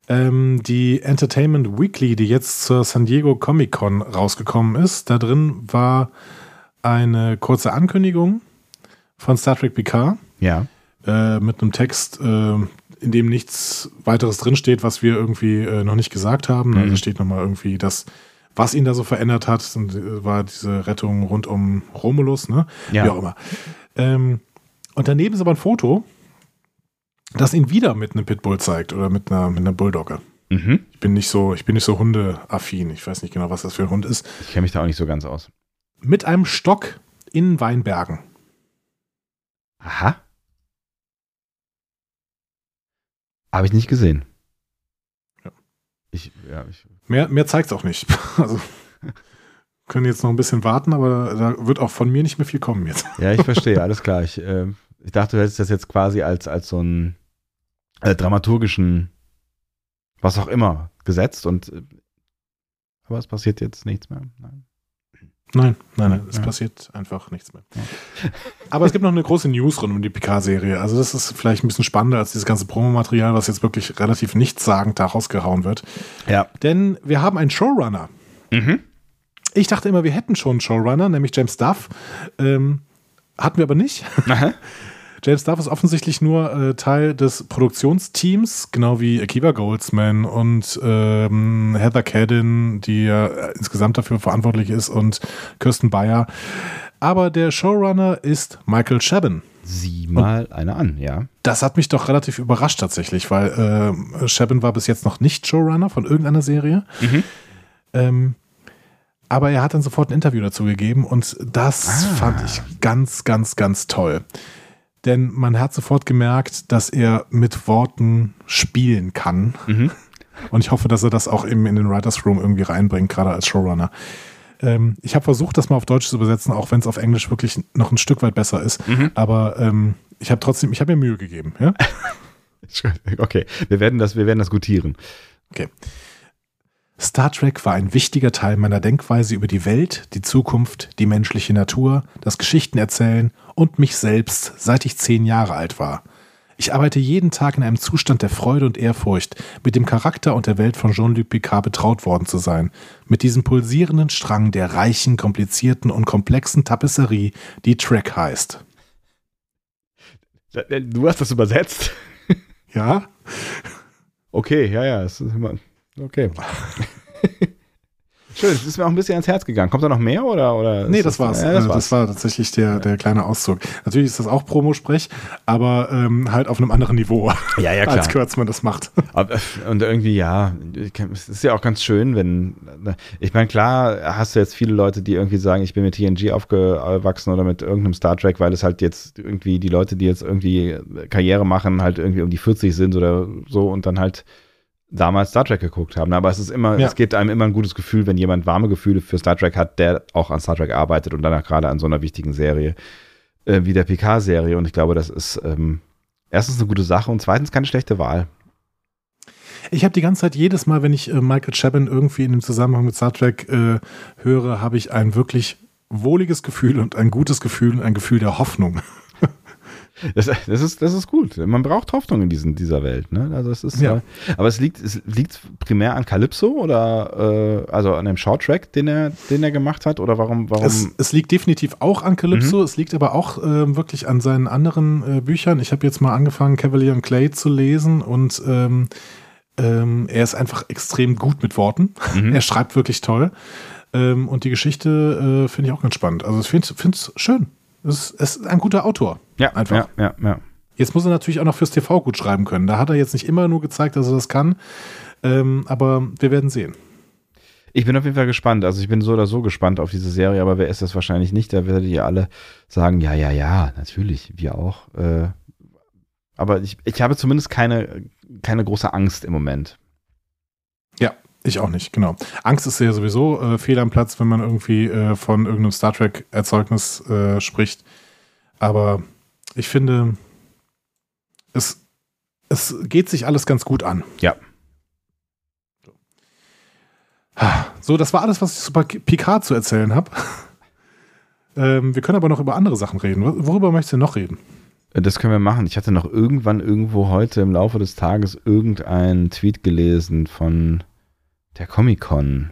Ähm, die Entertainment Weekly, die jetzt zur San Diego Comic Con rausgekommen ist, da drin war eine kurze Ankündigung von Star Trek Picard. Ja. Äh, mit einem Text, äh, in dem nichts weiteres drinsteht, was wir irgendwie äh, noch nicht gesagt haben. Mhm. Da steht nochmal irgendwie, dass was ihn da so verändert hat, äh, war diese Rettung rund um Romulus, ne? Ja. Wie auch immer. Ähm, und daneben ist aber ein Foto, das ihn wieder mit einem Pitbull zeigt oder mit einer, mit einer Bulldogge. Mhm. Ich bin nicht so, ich bin nicht so hundeaffin. Ich weiß nicht genau, was das für ein Hund ist. Ich kenne mich da auch nicht so ganz aus. Mit einem Stock in Weinbergen. Aha. Habe ich nicht gesehen. Ja. Ich, ja, ich Mehr, mehr zeigt es auch nicht. Also können jetzt noch ein bisschen warten, aber da wird auch von mir nicht mehr viel kommen jetzt. Ja, ich verstehe, alles klar. Ich, äh, ich dachte, du hättest das jetzt quasi als, als so einen äh, dramaturgischen, was auch immer, gesetzt und äh, aber es passiert jetzt nichts mehr. Nein. Nein, nein, nein, es ja. passiert einfach nichts mehr. Ja. Aber es gibt noch eine große News rund um die PK-Serie. Also das ist vielleicht ein bisschen spannender als dieses ganze Promomaterial, was jetzt wirklich relativ nichtssagend da rausgehauen wird. Ja. Denn wir haben einen Showrunner. Mhm. Ich dachte immer, wir hätten schon einen Showrunner, nämlich James Duff. Ähm, hatten wir aber nicht. James Duff ist offensichtlich nur äh, Teil des Produktionsteams, genau wie Akiva Goldsman und ähm, Heather Cadden, die ja insgesamt dafür verantwortlich ist, und Kirsten Bayer. Aber der Showrunner ist Michael Chabon. Sieh mal und eine an, ja. Das hat mich doch relativ überrascht tatsächlich, weil äh, Chabon war bis jetzt noch nicht Showrunner von irgendeiner Serie. Mhm. Ähm, aber er hat dann sofort ein Interview dazu gegeben und das ah. fand ich ganz, ganz, ganz toll denn man hat sofort gemerkt, dass er mit Worten spielen kann. Mhm. Und ich hoffe, dass er das auch eben in den Writers Room irgendwie reinbringt, gerade als Showrunner. Ähm, ich habe versucht, das mal auf Deutsch zu übersetzen, auch wenn es auf Englisch wirklich noch ein Stück weit besser ist. Mhm. Aber ähm, ich habe trotzdem, ich habe mir Mühe gegeben. Ja? okay, wir werden das, wir werden das gutieren. Okay. Star Trek war ein wichtiger Teil meiner Denkweise über die Welt, die Zukunft, die menschliche Natur, das Geschichtenerzählen und mich selbst, seit ich zehn Jahre alt war. Ich arbeite jeden Tag in einem Zustand der Freude und Ehrfurcht, mit dem Charakter und der Welt von Jean-Luc Picard betraut worden zu sein, mit diesem pulsierenden Strang der reichen, komplizierten und komplexen Tapisserie, die Trek heißt. Du hast das übersetzt? Ja. Okay, ja, ja, ist immer Okay. Schön, das ist mir auch ein bisschen ans Herz gegangen. Kommt da noch mehr oder? oder nee, das war's. Ja, das, also, das war tatsächlich der, der kleine Auszug. Natürlich ist das auch Promosprech, aber ähm, halt auf einem anderen Niveau. Ja, ja, klar. Als Kurtzmann das macht. Und irgendwie, ja, es ist ja auch ganz schön, wenn, ich meine, klar hast du jetzt viele Leute, die irgendwie sagen, ich bin mit TNG aufgewachsen oder mit irgendeinem Star Trek, weil es halt jetzt irgendwie die Leute, die jetzt irgendwie Karriere machen, halt irgendwie um die 40 sind oder so und dann halt damals Star Trek geguckt haben. Aber es ist immer, ja. es gibt einem immer ein gutes Gefühl, wenn jemand warme Gefühle für Star Trek hat, der auch an Star Trek arbeitet und danach gerade an so einer wichtigen Serie äh, wie der PK-Serie. Und ich glaube, das ist ähm, erstens eine gute Sache und zweitens keine schlechte Wahl. Ich habe die ganze Zeit jedes Mal, wenn ich äh, Michael Chabon irgendwie in dem Zusammenhang mit Star Trek äh, höre, habe ich ein wirklich wohliges Gefühl und ein gutes Gefühl und ein Gefühl der Hoffnung. Das, das, ist, das ist gut. Man braucht Hoffnung in diesen, dieser Welt. Ne? Also es ist, ja. Äh, aber es liegt, es liegt primär an Calypso oder äh, also an dem Shorttrack, den er, den er gemacht hat? Oder warum? warum? Es, es liegt definitiv auch an Calypso. Mhm. Es liegt aber auch äh, wirklich an seinen anderen äh, Büchern. Ich habe jetzt mal angefangen, Cavalier und Clay zu lesen und ähm, Ähm, er ist einfach extrem gut mit Worten. Mhm. Er schreibt wirklich toll. Ähm, und die Geschichte äh, finde ich auch ganz spannend. Also ich finde es schön. Es ist ein guter Autor. Ja, einfach. Ja, ja, ja. Jetzt muss er natürlich auch noch fürs TV gut schreiben können. Da hat er jetzt nicht immer nur gezeigt, dass er das kann. Ähm, aber wir werden sehen. Ich bin auf jeden Fall gespannt. Also ich bin so oder so gespannt auf diese Serie, aber wer ist das wahrscheinlich nicht? Da werdet ihr alle sagen, ja, ja, ja, natürlich, wir auch. Äh, aber ich, ich habe zumindest keine, keine große Angst im Moment. Ich auch nicht, genau. Angst ist ja sowieso äh, fehl am Platz, wenn man irgendwie äh, von irgendeinem Star Trek-Erzeugnis äh, spricht. Aber ich finde, es, es geht sich alles ganz gut an. Ja. So, das war alles, was ich zu Picard zu erzählen habe. ähm, wir können aber noch über andere Sachen reden. Worüber möchtest du noch reden? Das können wir machen. Ich hatte noch irgendwann irgendwo heute im Laufe des Tages irgendeinen Tweet gelesen von der Comic-Con.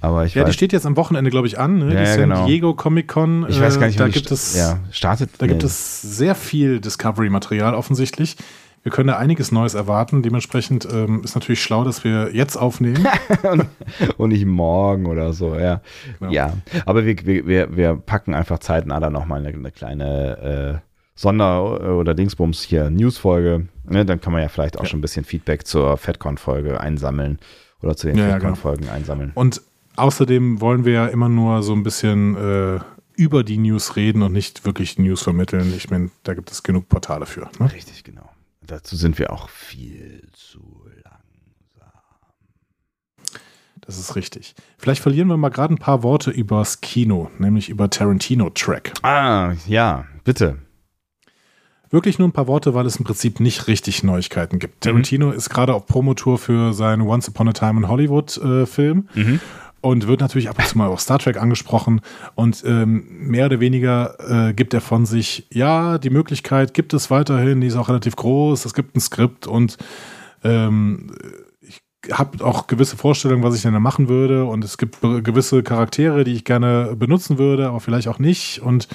Aber ich ja, weiß, die steht jetzt am Wochenende, glaube ich, an. Ne? Ja, die San genau. Diego Comic Con. Ich weiß gar nicht, äh, da gibt es, ja, startet. Da nee. gibt es sehr viel Discovery-Material offensichtlich. Wir können da einiges Neues erwarten. Dementsprechend ähm, ist natürlich schlau, dass wir jetzt aufnehmen. und nicht morgen oder so, ja. Genau. Ja, aber wir, wir, wir packen einfach zeitnah dann nochmal eine, eine kleine äh, Sonder- oder Dingsbums hier News-Folge. Ne, dann kann man ja vielleicht auch ja. schon ein bisschen Feedback zur FedCon-Folge einsammeln oder zu den ja, FedCon-Folgen ja, genau. einsammeln. Und außerdem wollen wir ja immer nur so ein bisschen äh, über die News reden und nicht wirklich News vermitteln. Ich meine, da gibt es genug Portale für. Ne? Richtig, genau. Dazu sind wir auch viel zu langsam. Das ist richtig. Vielleicht verlieren wir mal gerade ein paar Worte übers Kino, nämlich über Tarantino-Track. Ah, ja, bitte. Wirklich nur ein paar Worte, weil es im Prinzip nicht richtig Neuigkeiten gibt. Mhm. Tarantino ist gerade auf Promotour für seinen Once Upon a Time in Hollywood-Film. Äh, mhm und wird natürlich ab und zu mal auch Star Trek angesprochen und ähm, mehr oder weniger äh, gibt er von sich, ja, die Möglichkeit gibt es weiterhin, die ist auch relativ groß, es gibt ein Skript und ähm, ich habe auch gewisse Vorstellungen, was ich denn da machen würde und es gibt gewisse Charaktere, die ich gerne benutzen würde, aber vielleicht auch nicht und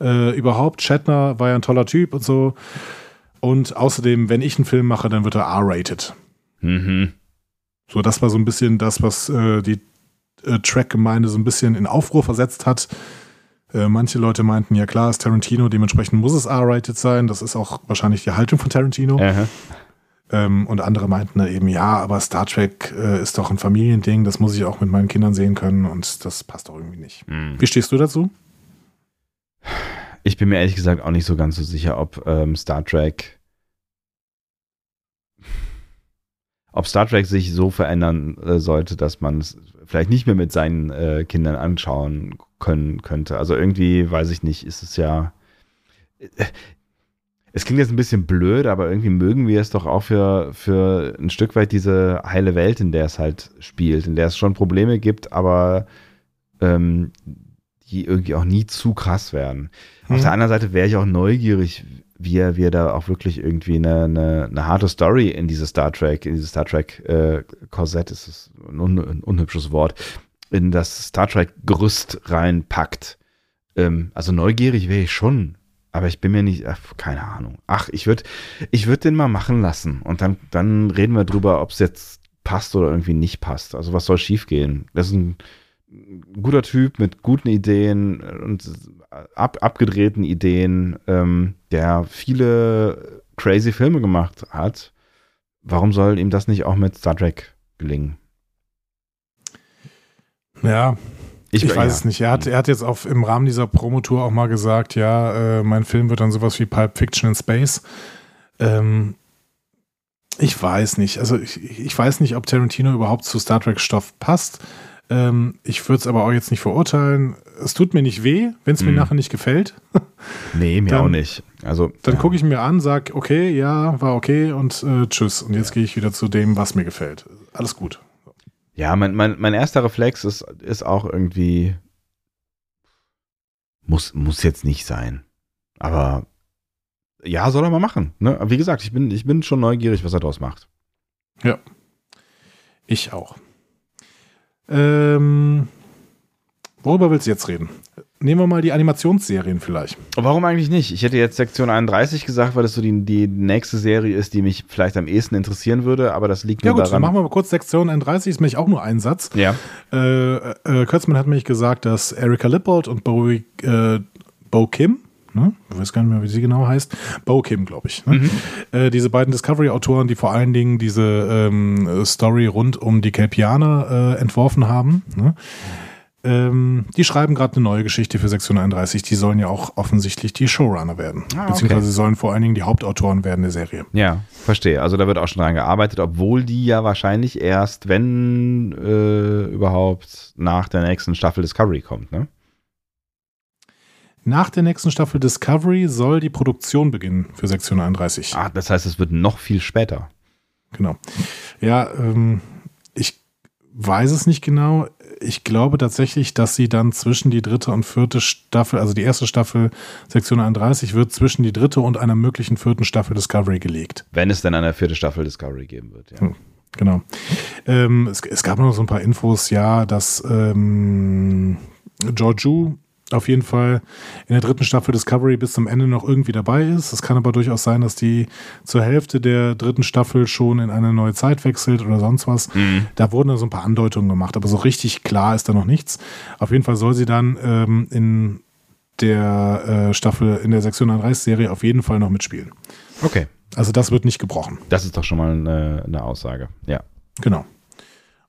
äh, überhaupt, Shatner war ja ein toller Typ und so und außerdem, wenn ich einen Film mache, dann wird er R-rated. Mhm. So, das war so ein bisschen das, was äh, die äh, Track-Gemeinde so ein bisschen in Aufruhr versetzt hat. Äh, manche Leute meinten, ja klar, ist Tarantino, dementsprechend muss es R-rated sein. Das ist auch wahrscheinlich die Haltung von Tarantino. Ähm, und andere meinten eben, ja, aber Star Trek äh, ist doch ein Familiending, das muss ich auch mit meinen Kindern sehen können und das passt doch irgendwie nicht. Mhm. Wie stehst du dazu? Ich bin mir ehrlich gesagt auch nicht so ganz so sicher, ob ähm, Star Trek ob Star Trek sich so verändern äh, sollte, dass man es vielleicht nicht mehr mit seinen äh, Kindern anschauen können könnte. Also irgendwie, weiß ich nicht, ist es ja. Äh, es klingt jetzt ein bisschen blöd, aber irgendwie mögen wir es doch auch für, für ein Stück weit diese heile Welt, in der es halt spielt, in der es schon Probleme gibt, aber ähm, die irgendwie auch nie zu krass werden. Mhm. Auf der anderen Seite wäre ich auch neugierig, wie er, wie er da auch wirklich irgendwie eine, eine, eine harte Story in diese Star Trek, in dieses Star Trek äh, Korsett, ist es ein, un, ein, unhübsches Wort, in das Star Trek Gerüst reinpackt. Ähm, also neugierig wäre ich schon, aber ich bin mir nicht, ach, keine Ahnung. Ach, ich würde ich würd den mal machen lassen und dann, dann reden wir drüber, ob es jetzt passt oder irgendwie nicht passt. Also was soll schiefgehen? Das ist ein guter Typ mit guten Ideen und ab, abgedrehten Ideen, ähm, der viele crazy Filme gemacht hat. Warum soll ihm das nicht auch mit Star Trek gelingen? Ja, ich, ich weiß ja. es nicht. Er hat, er hat jetzt auf, im Rahmen dieser Promotour auch mal gesagt, ja, äh, mein Film wird dann sowas wie Pulp Fiction in Space. Ähm, ich weiß nicht. Also ich, ich weiß nicht, ob Tarantino überhaupt zu Star Trek Stoff passt. Ähm, ich würde es aber auch jetzt nicht verurteilen. Es tut mir nicht weh, wenn es mir mm. nachher nicht gefällt. nee, mir dann, auch nicht. Also, dann ja. gucke ich mir an, sage, okay, ja, war okay und äh, tschüss. Und jetzt ja. gehe ich wieder zu dem, was mir gefällt. Alles gut. Ja, mein, mein, mein erster Reflex ist, ist auch irgendwie, muss, muss jetzt nicht sein. Aber ja, soll er mal machen. Ne? Wie gesagt, ich bin, ich bin schon neugierig, was er daraus macht. Ja. Ich auch. Ähm, worüber willst du jetzt reden? nehmen wir mal die Animationsserien vielleicht. Warum eigentlich nicht? Ich hätte jetzt Sektion 31 gesagt, weil das so die, die nächste Serie ist, die mich vielleicht am ehesten interessieren würde, aber das liegt ja, nur gut, daran. Ja gut, machen wir mal kurz Sektion 31, ist nämlich auch nur ein Satz. Ja. Äh, äh, Kurtzman hat nämlich gesagt, dass Erika Lippold und Bowie, äh, Bo Kim, ne? ich weiß gar nicht mehr, wie sie genau heißt, Bo Kim, glaube ich, ne? mhm. äh, diese beiden Discovery-Autoren, die vor allen Dingen diese ähm, Story rund um die Kelpianer äh, entworfen haben, ne? ähm, die schreiben gerade eine neue Geschichte für Sektion 31. Die sollen ja auch offensichtlich die Showrunner werden. Ah, Beziehungsweise okay. sollen vor allen Dingen die Hauptautoren werden der Serie. Ja, verstehe. Also da wird auch schon dran gearbeitet, obwohl die ja wahrscheinlich erst, wenn äh, überhaupt, nach der nächsten Staffel Discovery kommt, ne? Nach der nächsten Staffel Discovery soll die Produktion beginnen für Sektion 31. Ah, das heißt, es wird noch viel später. Genau. Ja, ähm, ich weiß es nicht genau ich glaube tatsächlich, dass sie dann zwischen die dritte und vierte Staffel, also die erste Staffel Sektion 31 wird zwischen die dritte und einer möglichen vierten Staffel Discovery gelegt. Wenn es denn eine vierte Staffel Discovery geben wird, ja. Hm, genau. Ähm, es, es, gab noch so ein paar Infos, ja, dass ähm, Georgiou auf jeden Fall in der dritten Staffel Discovery bis zum Ende noch irgendwie dabei ist. Es kann aber durchaus sein, dass die zur Hälfte der dritten Staffel schon in eine neue Zeit wechselt oder sonst was. Mhm. Da wurden dann so ein paar Andeutungen gemacht, aber so richtig klar ist da noch nichts. Auf jeden Fall soll sie dann ähm, in der äh, Staffel, in der Sektion 31-Serie auf jeden Fall noch mitspielen. Okay. Also das wird nicht gebrochen. Das ist doch schon mal eine, eine Aussage, ja. Genau.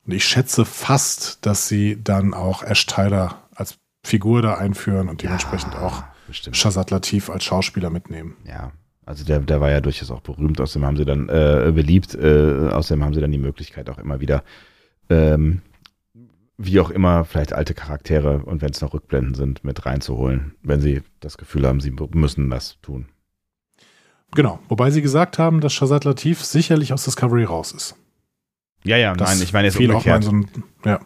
Und ich schätze fast, dass sie dann auch Ash Tyler Figur da einführen und dementsprechend ja, auch bestimmt. Shazad Latif als Schauspieler mitnehmen. Ja, also der, der war ja durchaus auch berühmt, außerdem haben sie dann äh, beliebt, äh, außerdem haben sie dann die Möglichkeit auch immer wieder, ähm, wie auch immer, vielleicht alte Charaktere und wenn es noch Rückblenden sind, mit reinzuholen, wenn sie das Gefühl haben, sie müssen das tun. Genau, wobei sie gesagt haben, dass Shazad Latif sicherlich aus Discovery raus ist. Ja, ja, das nein, ich meine jetzt umgekehrt. So ein, ja.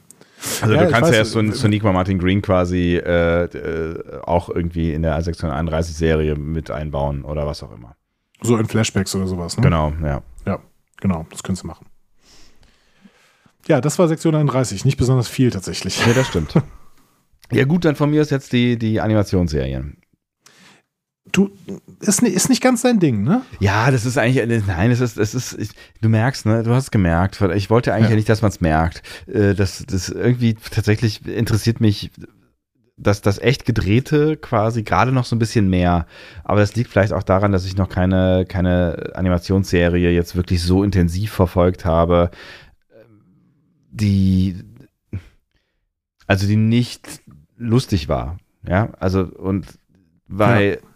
Also ja, du kannst ja erst so, so Nico Martin Green quasi äh, äh, auch irgendwie in der Sektion 31 Serie mit einbauen oder was auch immer. So in Flashbacks oder sowas, ne? Genau, ja. Ja, genau, das können sie machen. Ja, das war Sektion 31, nicht besonders viel tatsächlich. Ja, das stimmt. ja, gut, dann von mir ist jetzt die, die Animationsserien. Du, ist, ist nicht ganz dein Ding, ne? Ja, das ist eigentlich, nein, es ist, es ist, ich, du merkst, ne, du hast es gemerkt. Ich wollte eigentlich ja. nicht, dass man es merkt. Äh, das, das irgendwie tatsächlich interessiert mich das, das echt gedrehte quasi gerade noch so ein bisschen mehr. Aber das liegt vielleicht auch daran, dass ich noch keine, keine Animationsserie jetzt wirklich so intensiv verfolgt habe, die, also die nicht lustig war. Ja, also und weil ja.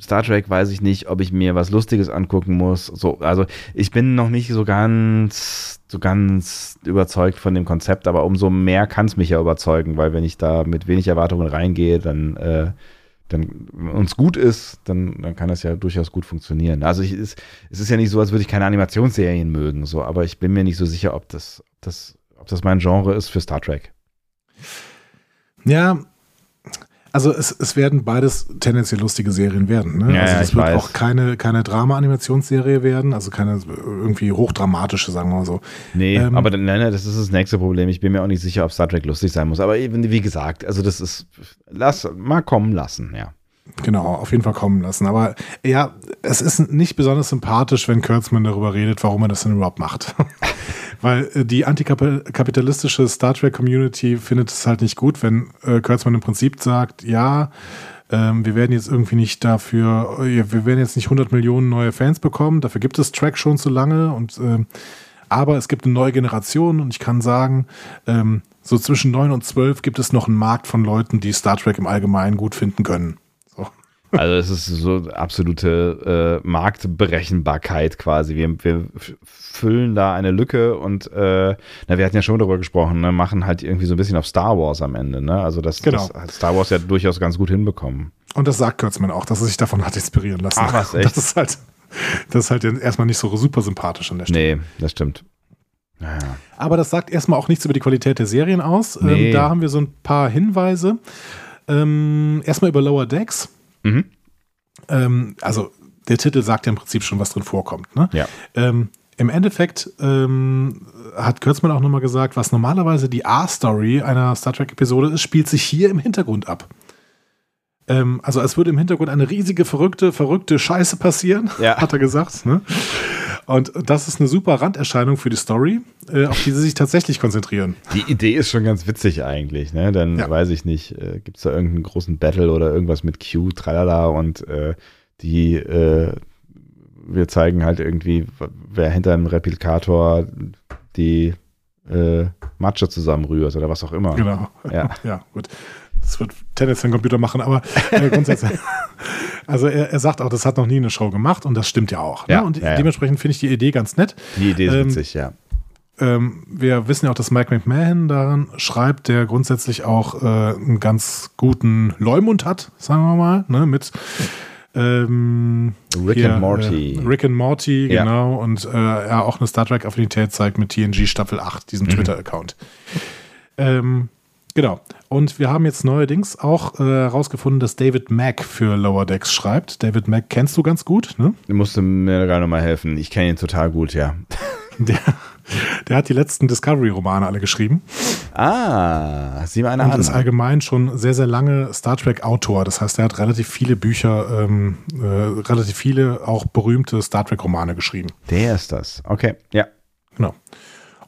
Star Trek weiß ich nicht, ob ich mir was Lustiges angucken muss. So, also ich bin noch nicht so ganz, so ganz überzeugt von dem Konzept, aber umso mehr kann es mich ja überzeugen, weil wenn ich da mit wenig Erwartungen reingehe, dann, äh, dann uns gut ist, dann, dann kann das ja durchaus gut funktionieren. Also ich, es, es ist ja nicht so, als würde ich keine Animationsserien mögen, so, aber ich bin mir nicht so sicher, ob das, das, ob das mein Genre ist für Star Trek. Ja, also es, es werden beides tendenziell lustige Serien werden. Ne? Ja, also es wird weiß. auch keine, keine Drama-Animationsserie werden, also keine irgendwie hochdramatische, sagen wir mal so. Nee, ähm, aber nein, nein, das ist das nächste Problem. Ich bin mir auch nicht sicher, ob Star Trek lustig sein muss. Aber eben, wie gesagt, also das ist, lass mal kommen lassen, ja. Genau, auf jeden Fall kommen lassen. Aber ja, es ist nicht besonders sympathisch, wenn Kurtzman darüber redet, warum er das denn überhaupt macht. Weil äh, die antikapitalistische Star Trek Community findet es halt nicht gut, wenn äh, Kurtzman im Prinzip sagt, ja, ähm, wir werden jetzt irgendwie nicht dafür, äh, wir werden jetzt nicht 100 Millionen neue Fans bekommen, dafür gibt es Track schon zu lange und äh, aber es gibt eine neue Generation und ich kann sagen, ähm, so zwischen 9 und 12 gibt es noch einen Markt von Leuten, die Star Trek im Allgemeinen gut finden können. Also es ist so absolute äh, Marktberechenbarkeit quasi. Wir, wir füllen da eine Lücke und äh, na, wir hatten ja schon darüber gesprochen, ne, machen halt irgendwie so ein bisschen auf Star Wars am Ende. Ne? Also das, genau. das hat Star Wars ja durchaus ganz gut hinbekommen. Und das sagt Kurtzman auch, dass er sich davon hat inspirieren lassen. Ach was, echt? Das ist halt, das ist halt erstmal nicht so super sympathisch an der Stelle. Nee, das stimmt. Naja. Aber das sagt erstmal auch nichts über die Qualität der Serien aus. Ähm, nee. Ähm, da haben wir so ein paar Hinweise. Ähm, erstmal über Lower Decks. Mhm. Ähm, also der Titel sagt ja im Prinzip schon, was drin vorkommt. Ne? Ja. Ähm, Im Endeffekt ähm, hat Kurtzman auch nochmal gesagt, was normalerweise die A-Story einer Star Trek-Episode ist, spielt sich hier im Hintergrund ab. Ähm, also es würde im Hintergrund eine riesige, verrückte, verrückte Scheiße passieren, ja. hat er gesagt. Ne? Und das ist eine super Randerscheinung für die Story, äh, auf die sie sich tatsächlich konzentrieren. Die Idee ist schon ganz witzig eigentlich. Ne? Dann ja. weiß ich nicht, äh, gibt es da irgendeinen großen Battle oder irgendwas mit Q, tralala und äh, die äh, wir zeigen halt irgendwie, wer hinter einem Replikator die äh, Matsche zusammenrührt oder was auch immer. Genau. Ja, ja gut. Das wird Tennis ein Computer machen, aber äh, grundsätzlich. also er, er, sagt auch, das hat noch nie eine Show gemacht und das stimmt ja auch. Ne? Ja, und ja, dementsprechend finde ich die Idee ganz nett. Die Idee ist ähm, witzig, ja. Ähm, wir wissen ja auch, dass Mike McMahon daran schreibt, der grundsätzlich auch äh, einen ganz guten Leumund hat, sagen wir mal, ne? mit ähm, Rick hier, and Morty. Äh, Rick and Morty, ja. genau. Und äh, er auch eine Star Trek-Affinität zeigt mit TNG Staffel 8, diesem mhm. Twitter-Account. Ähm, genau. Und wir haben jetzt neuerdings auch herausgefunden, äh, dass David Mack für Lower Decks schreibt. David Mack kennst du ganz gut, ne? Du musst mir gerade nochmal helfen. Ich kenne ihn total gut, ja. Der, der hat die letzten Discovery-Romane alle geschrieben. Ah, sieh mal einer Und an. ist allgemein schon sehr, sehr lange Star Trek-Autor. Das heißt, er hat relativ viele Bücher, ähm, äh, relativ viele auch berühmte Star Trek-Romane geschrieben. Der ist das. Okay, ja. Genau.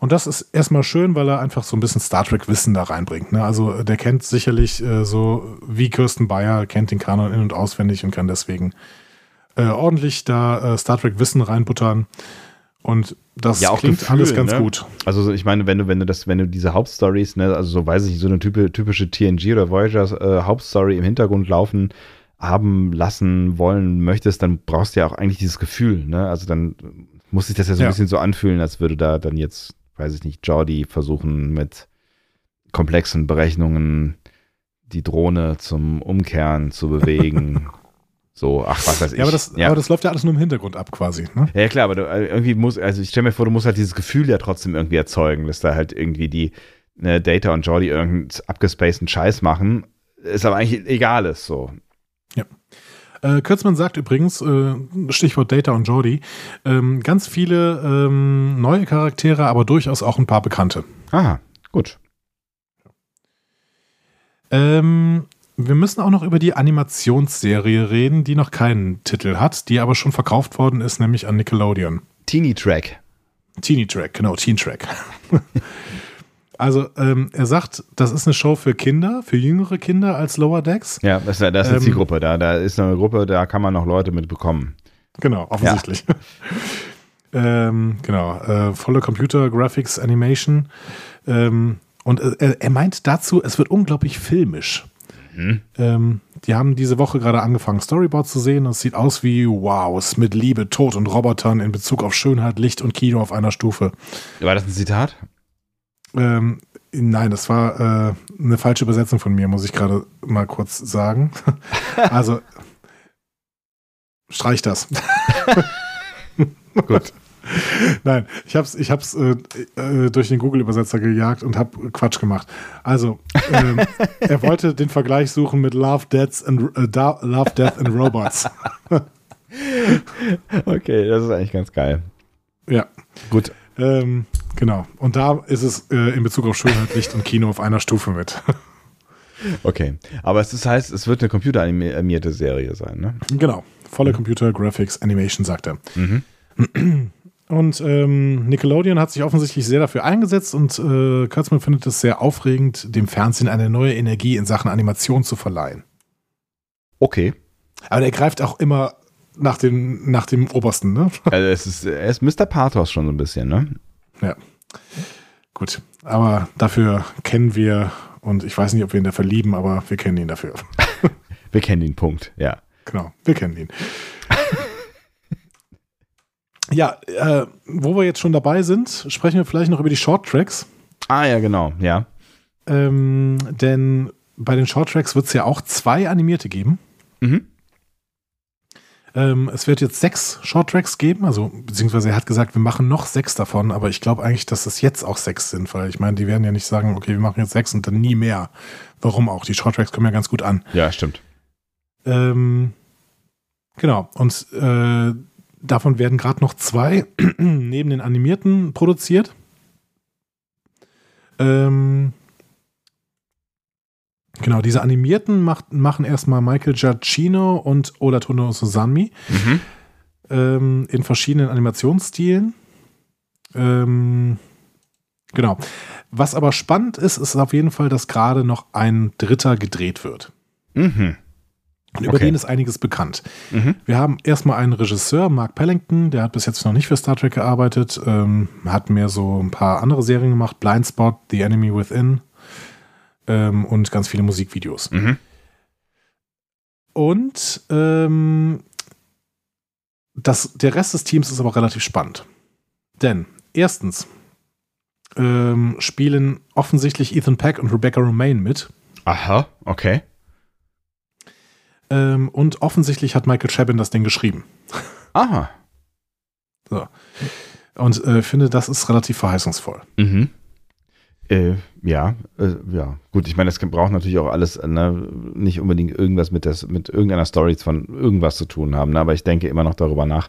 Und das ist erstmal schön, weil er einfach so ein bisschen Star Trek-Wissen da reinbringt. Ne? Also der kennt sicherlich äh, so wie Kirsten Bayer, kennt den Kanon in- und auswendig und kann deswegen äh, ordentlich da äh, Star Trek-Wissen reinbuttern. Und das ja, auch klingt Gefühl, alles ganz ne? gut. Also ich meine, wenn du, wenn du das, wenn du diese Hauptstories, ne, also so weiß ich, so eine typische, typische TNG oder Voyager äh, Hauptstory im Hintergrund laufen haben lassen wollen möchtest, dann brauchst du ja auch eigentlich dieses Gefühl, ne? Also dann muss sich das ja so ein ja. bisschen so anfühlen, als würde da dann jetzt, weiß ich nicht, Jordi versuchen mit komplexen Berechnungen die Drohne zum Umkehren zu bewegen So, ach, was weiß ich. Ja, aber das, ja. aber das läuft ja alles nur im Hintergrund ab, quasi. Ne? Ja, klar, aber du, äh, irgendwie muss, also ich stelle mir vor, du musst halt dieses Gefühl ja trotzdem irgendwie erzeugen, dass da halt irgendwie die ne, Data und Jordi irgendeinen abgespaceden Scheiß machen. Ist aber eigentlich egal ist so. Äh, Kürzmann sagt übrigens, äh, Stichwort Data und Jordi, ähm, ganz viele ähm, neue Charaktere, aber durchaus auch ein paar bekannte. Aha, gut. Ähm, wir müssen auch noch über die Animationsserie reden, die noch keinen Titel hat, die aber schon verkauft worden ist, nämlich an Nickelodeon. Teeny Track. Teeny Track, genau, Teen Track. also, ähm, er sagt, das ist eine Show für Kinder, für jüngere Kinder als Lower Decks. Ja, das, das ist eine ähm, Zielgruppe. Da, da ist eine Gruppe, da kann man noch Leute mitbekommen. Genau, offensichtlich. Ja. ähm, genau, äh, volle Computer Graphics Animation. Ähm, und äh, er meint dazu, es wird unglaublich filmisch. Mhm. Ähm, die haben diese Woche gerade angefangen, Storyboards zu sehen. Es sieht aus wie Wow, es mit Liebe, Tod und Robotern in Bezug auf Schönheit, Licht und Kino auf einer Stufe. War das ein Zitat? Ähm, nein, das war äh, eine falsche Übersetzung von mir, muss ich gerade mal kurz sagen. also, streich das. Gut. Nein, ich habe es ich hab's, äh, äh, durch den Google-Übersetzer gejagt und habe Quatsch gemacht. Also, ähm, er wollte den Vergleich suchen mit Love, Deaths and, äh, Love Death and Robots. okay, das ist eigentlich ganz geil. Ja. Gut. Ähm, genau. Und da ist es äh, in Bezug auf Schönheit, Licht und Kino auf einer Stufe mit. okay. Aber es das heißt, es wird eine computeranimierte Serie sein, ne? Genau. Volle mhm. Computer Graphics Animation, sagt er. Mhm. Und ähm, Nickelodeon hat sich offensichtlich sehr dafür eingesetzt und äh, Kurtzman findet es sehr aufregend, dem Fernsehen eine neue Energie in Sachen Animation zu verleihen. Okay. Aber er greift auch immer nach dem, nach dem Obersten, ne? Also es ist, er ist Mr. Pathos schon so ein bisschen, ne? Ja. Gut. Aber dafür kennen wir, und ich weiß nicht, ob wir ihn dafür lieben, aber wir kennen ihn dafür. wir kennen ihn, Punkt, ja. Genau, wir kennen ihn. Ja, äh, wo wir jetzt schon dabei sind, sprechen wir vielleicht noch über die Short Tracks. Ah ja, genau, ja. Ähm, denn bei den Short Tracks wird es ja auch zwei animierte geben. Mhm. Ähm, es wird jetzt sechs Short Tracks geben, also beziehungsweise er hat gesagt, wir machen noch sechs davon, aber ich glaube eigentlich, dass das jetzt auch sechs sind, weil ich meine, die werden ja nicht sagen, okay, wir machen jetzt sechs und dann nie mehr. Warum auch? Die Short Tracks kommen ja ganz gut an. Ja, stimmt. Ähm, genau. Und äh, Davon werden gerade noch zwei neben den animierten produziert. Ähm, Genau, diese animierten macht, machen erstmal Michael Giacchino und Olatono Susanmi mhm. ähm, in verschiedenen Animationsstilen. Ähm, genau. Was aber spannend ist, ist auf jeden Fall, dass gerade noch ein Dritter gedreht wird. Mhm. Und über okay. den ist einiges bekannt. Mhm. Wir haben erstmal einen Regisseur, Mark Pellington, der hat bis jetzt noch nicht für Star Trek gearbeitet, ähm, hat mehr so ein paar andere Serien gemacht, Blindspot, The Enemy Within ähm, und ganz viele Musikvideos. Mhm. Und ähm, das, der Rest des Teams ist aber relativ spannend. Denn erstens ähm, spielen offensichtlich Ethan Peck und Rebecca Romaine mit. Aha, okay. Ähm, und offensichtlich hat Michael Chabin das Ding geschrieben. Aha. So. Und äh, finde, das ist relativ verheißungsvoll. Mhm. Äh, ja, äh, ja. Gut, ich meine, das braucht natürlich auch alles ne, nicht unbedingt irgendwas mit, des, mit irgendeiner Story von irgendwas zu tun haben. Ne? Aber ich denke immer noch darüber nach,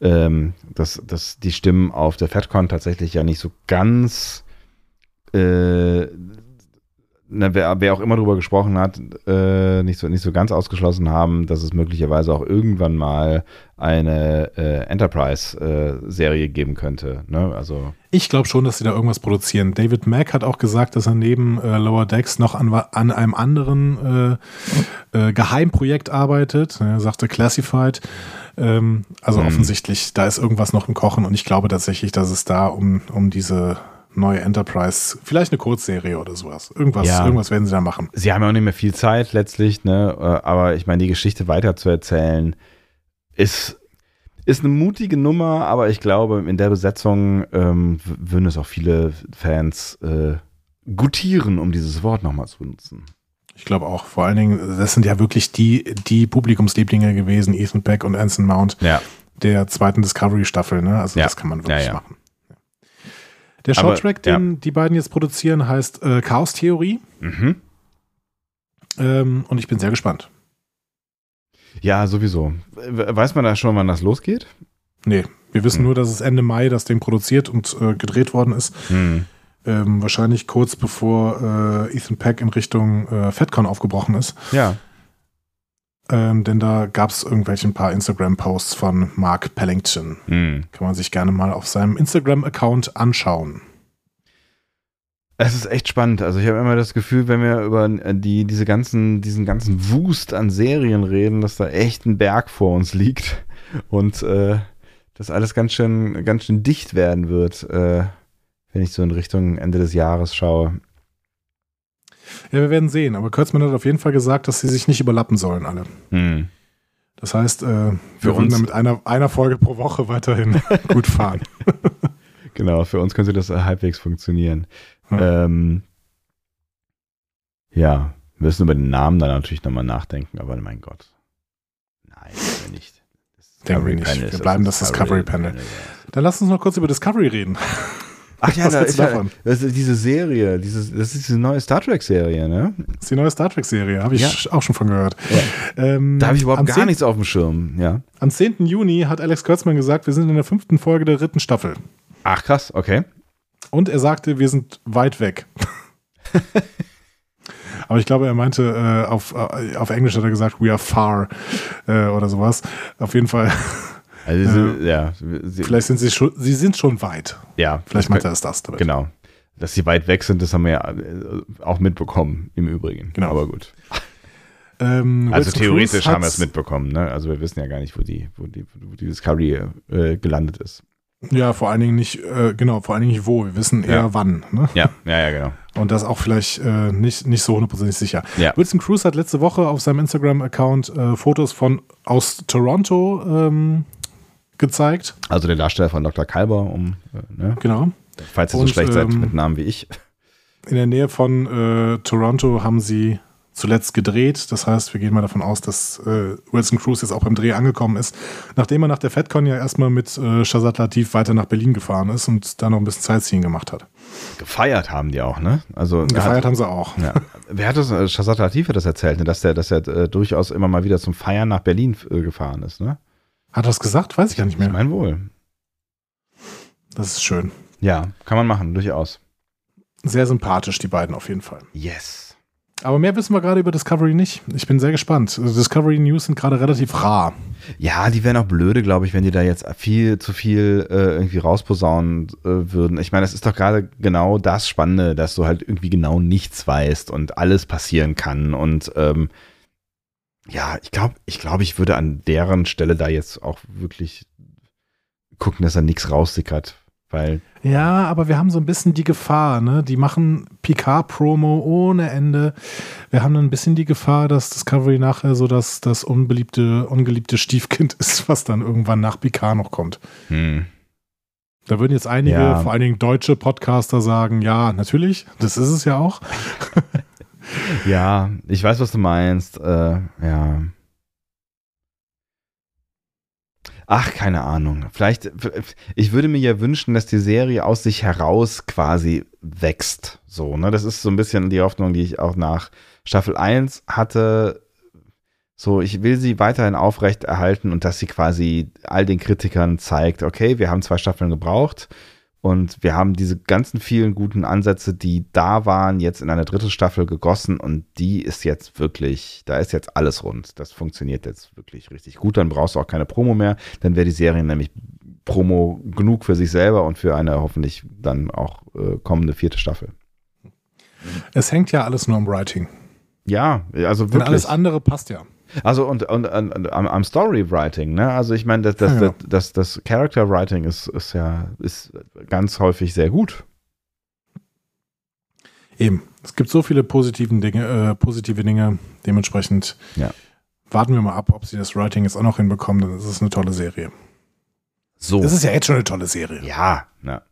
ähm, dass, dass die Stimmen auf der FedCon tatsächlich ja nicht so ganz äh, na, wer, wer, auch immer darüber gesprochen hat, äh, nicht, so, nicht so ganz ausgeschlossen haben, dass es möglicherweise auch irgendwann mal eine äh, Enterprise-Serie äh, geben könnte. Ne? Also ich glaube schon, dass sie da irgendwas produzieren. David Mack hat auch gesagt, dass er neben äh, Lower Decks noch an, an einem anderen äh, äh, Geheimprojekt arbeitet. Er sagte Classified. Ähm, also mhm. offensichtlich, da ist irgendwas noch im Kochen und ich glaube tatsächlich, dass es da um, um diese neue Enterprise, vielleicht eine Kurzserie oder sowas. Irgendwas, ja. irgendwas werden sie da machen. Sie haben ja auch nicht mehr viel Zeit letztlich, ne? Äh, aber ich meine, die Geschichte weiterzuerzählen ist, ist eine mutige Nummer, aber ich glaube, in der Besetzung ähm, würden es auch viele Fans äh, gutieren, um dieses Wort nochmal zu benutzen. Ich glaube auch. Vor allen Dingen, das sind ja wirklich die, die Publikumslieblinge gewesen, Ethan Beck und Anson Mount, ja. der zweiten Discovery-Staffel. Ne? Also ja. das kann man wirklich ja, machen. Der Shorttrack, den ja. die beiden jetzt produzieren, heißt äh, Chaos Theorie. Mhm. Ähm, und ich bin sehr gespannt. Ja, sowieso. Weiß man da schon, wann das losgeht? Nee, wir wissen hm. nur, dass es Ende Mai das Ding produziert und äh, gedreht worden ist. Hm. Ähm, wahrscheinlich kurz bevor äh, Ethan Peck in Richtung äh, FedCon aufgebrochen ist. Ja. Ähm, denn da gab es irgendwelche ein paar Instagram-Posts von Mark Pellington. Mhm. Kann man sich gerne mal auf seinem Instagram-Account anschauen. Es ist echt spannend. Also ich habe immer das Gefühl, wenn wir über die, diese ganzen, diesen ganzen Wust an Serien reden, dass da echt ein Berg vor uns liegt und äh, das alles ganz schön, ganz schön dicht werden wird, äh, wenn ich so in Richtung Ende des Jahres schaue. Ja, wir werden sehen. Aber Kurtzman hat auf jeden Fall gesagt, dass sie sich nicht überlappen sollen, alle. Hm. Das heißt, äh, wir für wollen dann mit einer, einer Folge pro Woche weiterhin gut fahren. genau, für uns könnte das halbwegs funktionieren. Ja. Ähm, ja, wir müssen über den Namen dann natürlich nochmal nachdenken, aber mein Gott. Nein, nicht. Denken wir nicht. Wir bleiben das Discovery Panel. Panel. Dann lass uns noch kurz über Discovery reden. Ach ja, da ist davon? Ja, das ist diese Serie, dieses, das ist diese neue Star Trek-Serie, ne? Das ist die neue Star Trek-Serie, habe ich ja. auch schon von gehört. Ja. Ähm, da habe ich überhaupt gar 10, nichts auf dem Schirm, ja. Am 10. Juni hat Alex Kurtzmann gesagt, wir sind in der fünften Folge der dritten Staffel. Ach krass, okay. Und er sagte, wir sind weit weg. Aber ich glaube, er meinte, äh, auf, äh, auf Englisch hat er gesagt, we are far äh, oder sowas. Auf jeden Fall also, äh, ja. Sie, vielleicht sind sie schon, sie sind schon weit. Ja. Vielleicht meint er es das damit. Genau. Dass sie weit weg sind, das haben wir ja äh, auch mitbekommen, im Übrigen. Genau. Aber gut. Ähm, also theoretisch haben wir es mitbekommen, ne? Also wir wissen ja gar nicht, wo die, wo die, wo die Discovery äh, gelandet ist. Ja, vor allen Dingen nicht, äh, genau, vor allen Dingen nicht wo. Wir wissen eher ja. wann. Ne? Ja, ja, ja, genau. Und das auch vielleicht äh, nicht, nicht so hundertprozentig sicher. Ja. Wilson Cruz hat letzte Woche auf seinem Instagram-Account äh, Fotos von aus Toronto ähm, gezeigt. Also der Darsteller von Dr. Kalber, um, äh, ne? Genau. Falls ihr so schlecht seid ähm, mit Namen wie ich. In der Nähe von äh, Toronto haben sie zuletzt gedreht. Das heißt, wir gehen mal davon aus, dass äh, Wilson Cruz jetzt auch beim Dreh angekommen ist, nachdem er nach der FedCon ja erstmal mit äh, Shazad Latif weiter nach Berlin gefahren ist und da noch ein bisschen Sightseeing gemacht hat. Gefeiert haben die auch, ne? Also gefeiert hat, haben sie auch. Ja. Wer hat das? Äh, Shazad Latif hat das erzählt, ne? dass der, dass er äh, durchaus immer mal wieder zum Feiern nach Berlin äh, gefahren ist, ne? Hat er das gesagt? Weiß ich gar nicht mehr. Ich mein wohl. Das ist schön. Ja, kann man machen, durchaus. Sehr sympathisch, die beiden auf jeden Fall. Yes. Aber mehr wissen wir gerade über Discovery nicht. Ich bin sehr gespannt. Also Discovery News sind gerade relativ rar. Ja, die wären auch blöde, glaube ich, wenn die da jetzt viel zu viel äh, irgendwie rausposaunen äh, würden. Ich meine, das ist doch gerade genau das Spannende, dass du halt irgendwie genau nichts weißt und alles passieren kann. Und ähm, ja, ich glaube, ich glaube, ich würde an deren Stelle da jetzt auch wirklich gucken, dass da nichts raussickert. Weil ja, aber wir haben so ein bisschen die Gefahr, ne? Die machen Picard-Promo ohne Ende. Wir haben ein bisschen die Gefahr, dass Discovery nachher so das, das unbeliebte, ungeliebte Stiefkind ist, was dann irgendwann nach Picard noch kommt. Hm. Da würden jetzt einige, ja. vor allen Dingen deutsche Podcaster sagen, ja, natürlich, das ist es ja auch. ja, ich weiß, was du meinst. Äh, ja. Ach, keine Ahnung. Vielleicht, ich würde mir ja wünschen, dass die Serie aus sich heraus quasi wächst. So, ne? Das ist so ein bisschen die Hoffnung, die ich auch nach Staffel 1 hatte. So, ich will sie weiterhin aufrecht erhalten und dass sie quasi all den Kritikern zeigt, okay, wir haben zwei Staffeln gebraucht und wir haben diese ganzen vielen guten Ansätze, die da waren, jetzt in eine dritte Staffel gegossen und die ist jetzt wirklich, da ist jetzt alles rund. Das funktioniert jetzt wirklich richtig gut. Dann brauchst du auch keine Promo mehr. Dann wäre die Serie nämlich Promo genug für sich selber und für eine hoffentlich dann auch äh, kommende vierte Staffel. Es hängt ja alles nur am Writing. Ja, also wirklich. Denn alles andere passt ja. Also und, und, und, und am, am Storywriting, ne? Also ich meine, das, das, ja, das, das, das Character Writing ist, ist ja ist ganz häufig sehr gut. Eben. Es gibt so viele positiven Dinge, äh, positive Dinge. Dementsprechend ja. warten wir mal ab, ob sie das Writing jetzt auch noch hinbekommen. Dann ist es eine tolle Serie. So. Das ist ja jetzt schon eine tolle Serie. Ja, ja.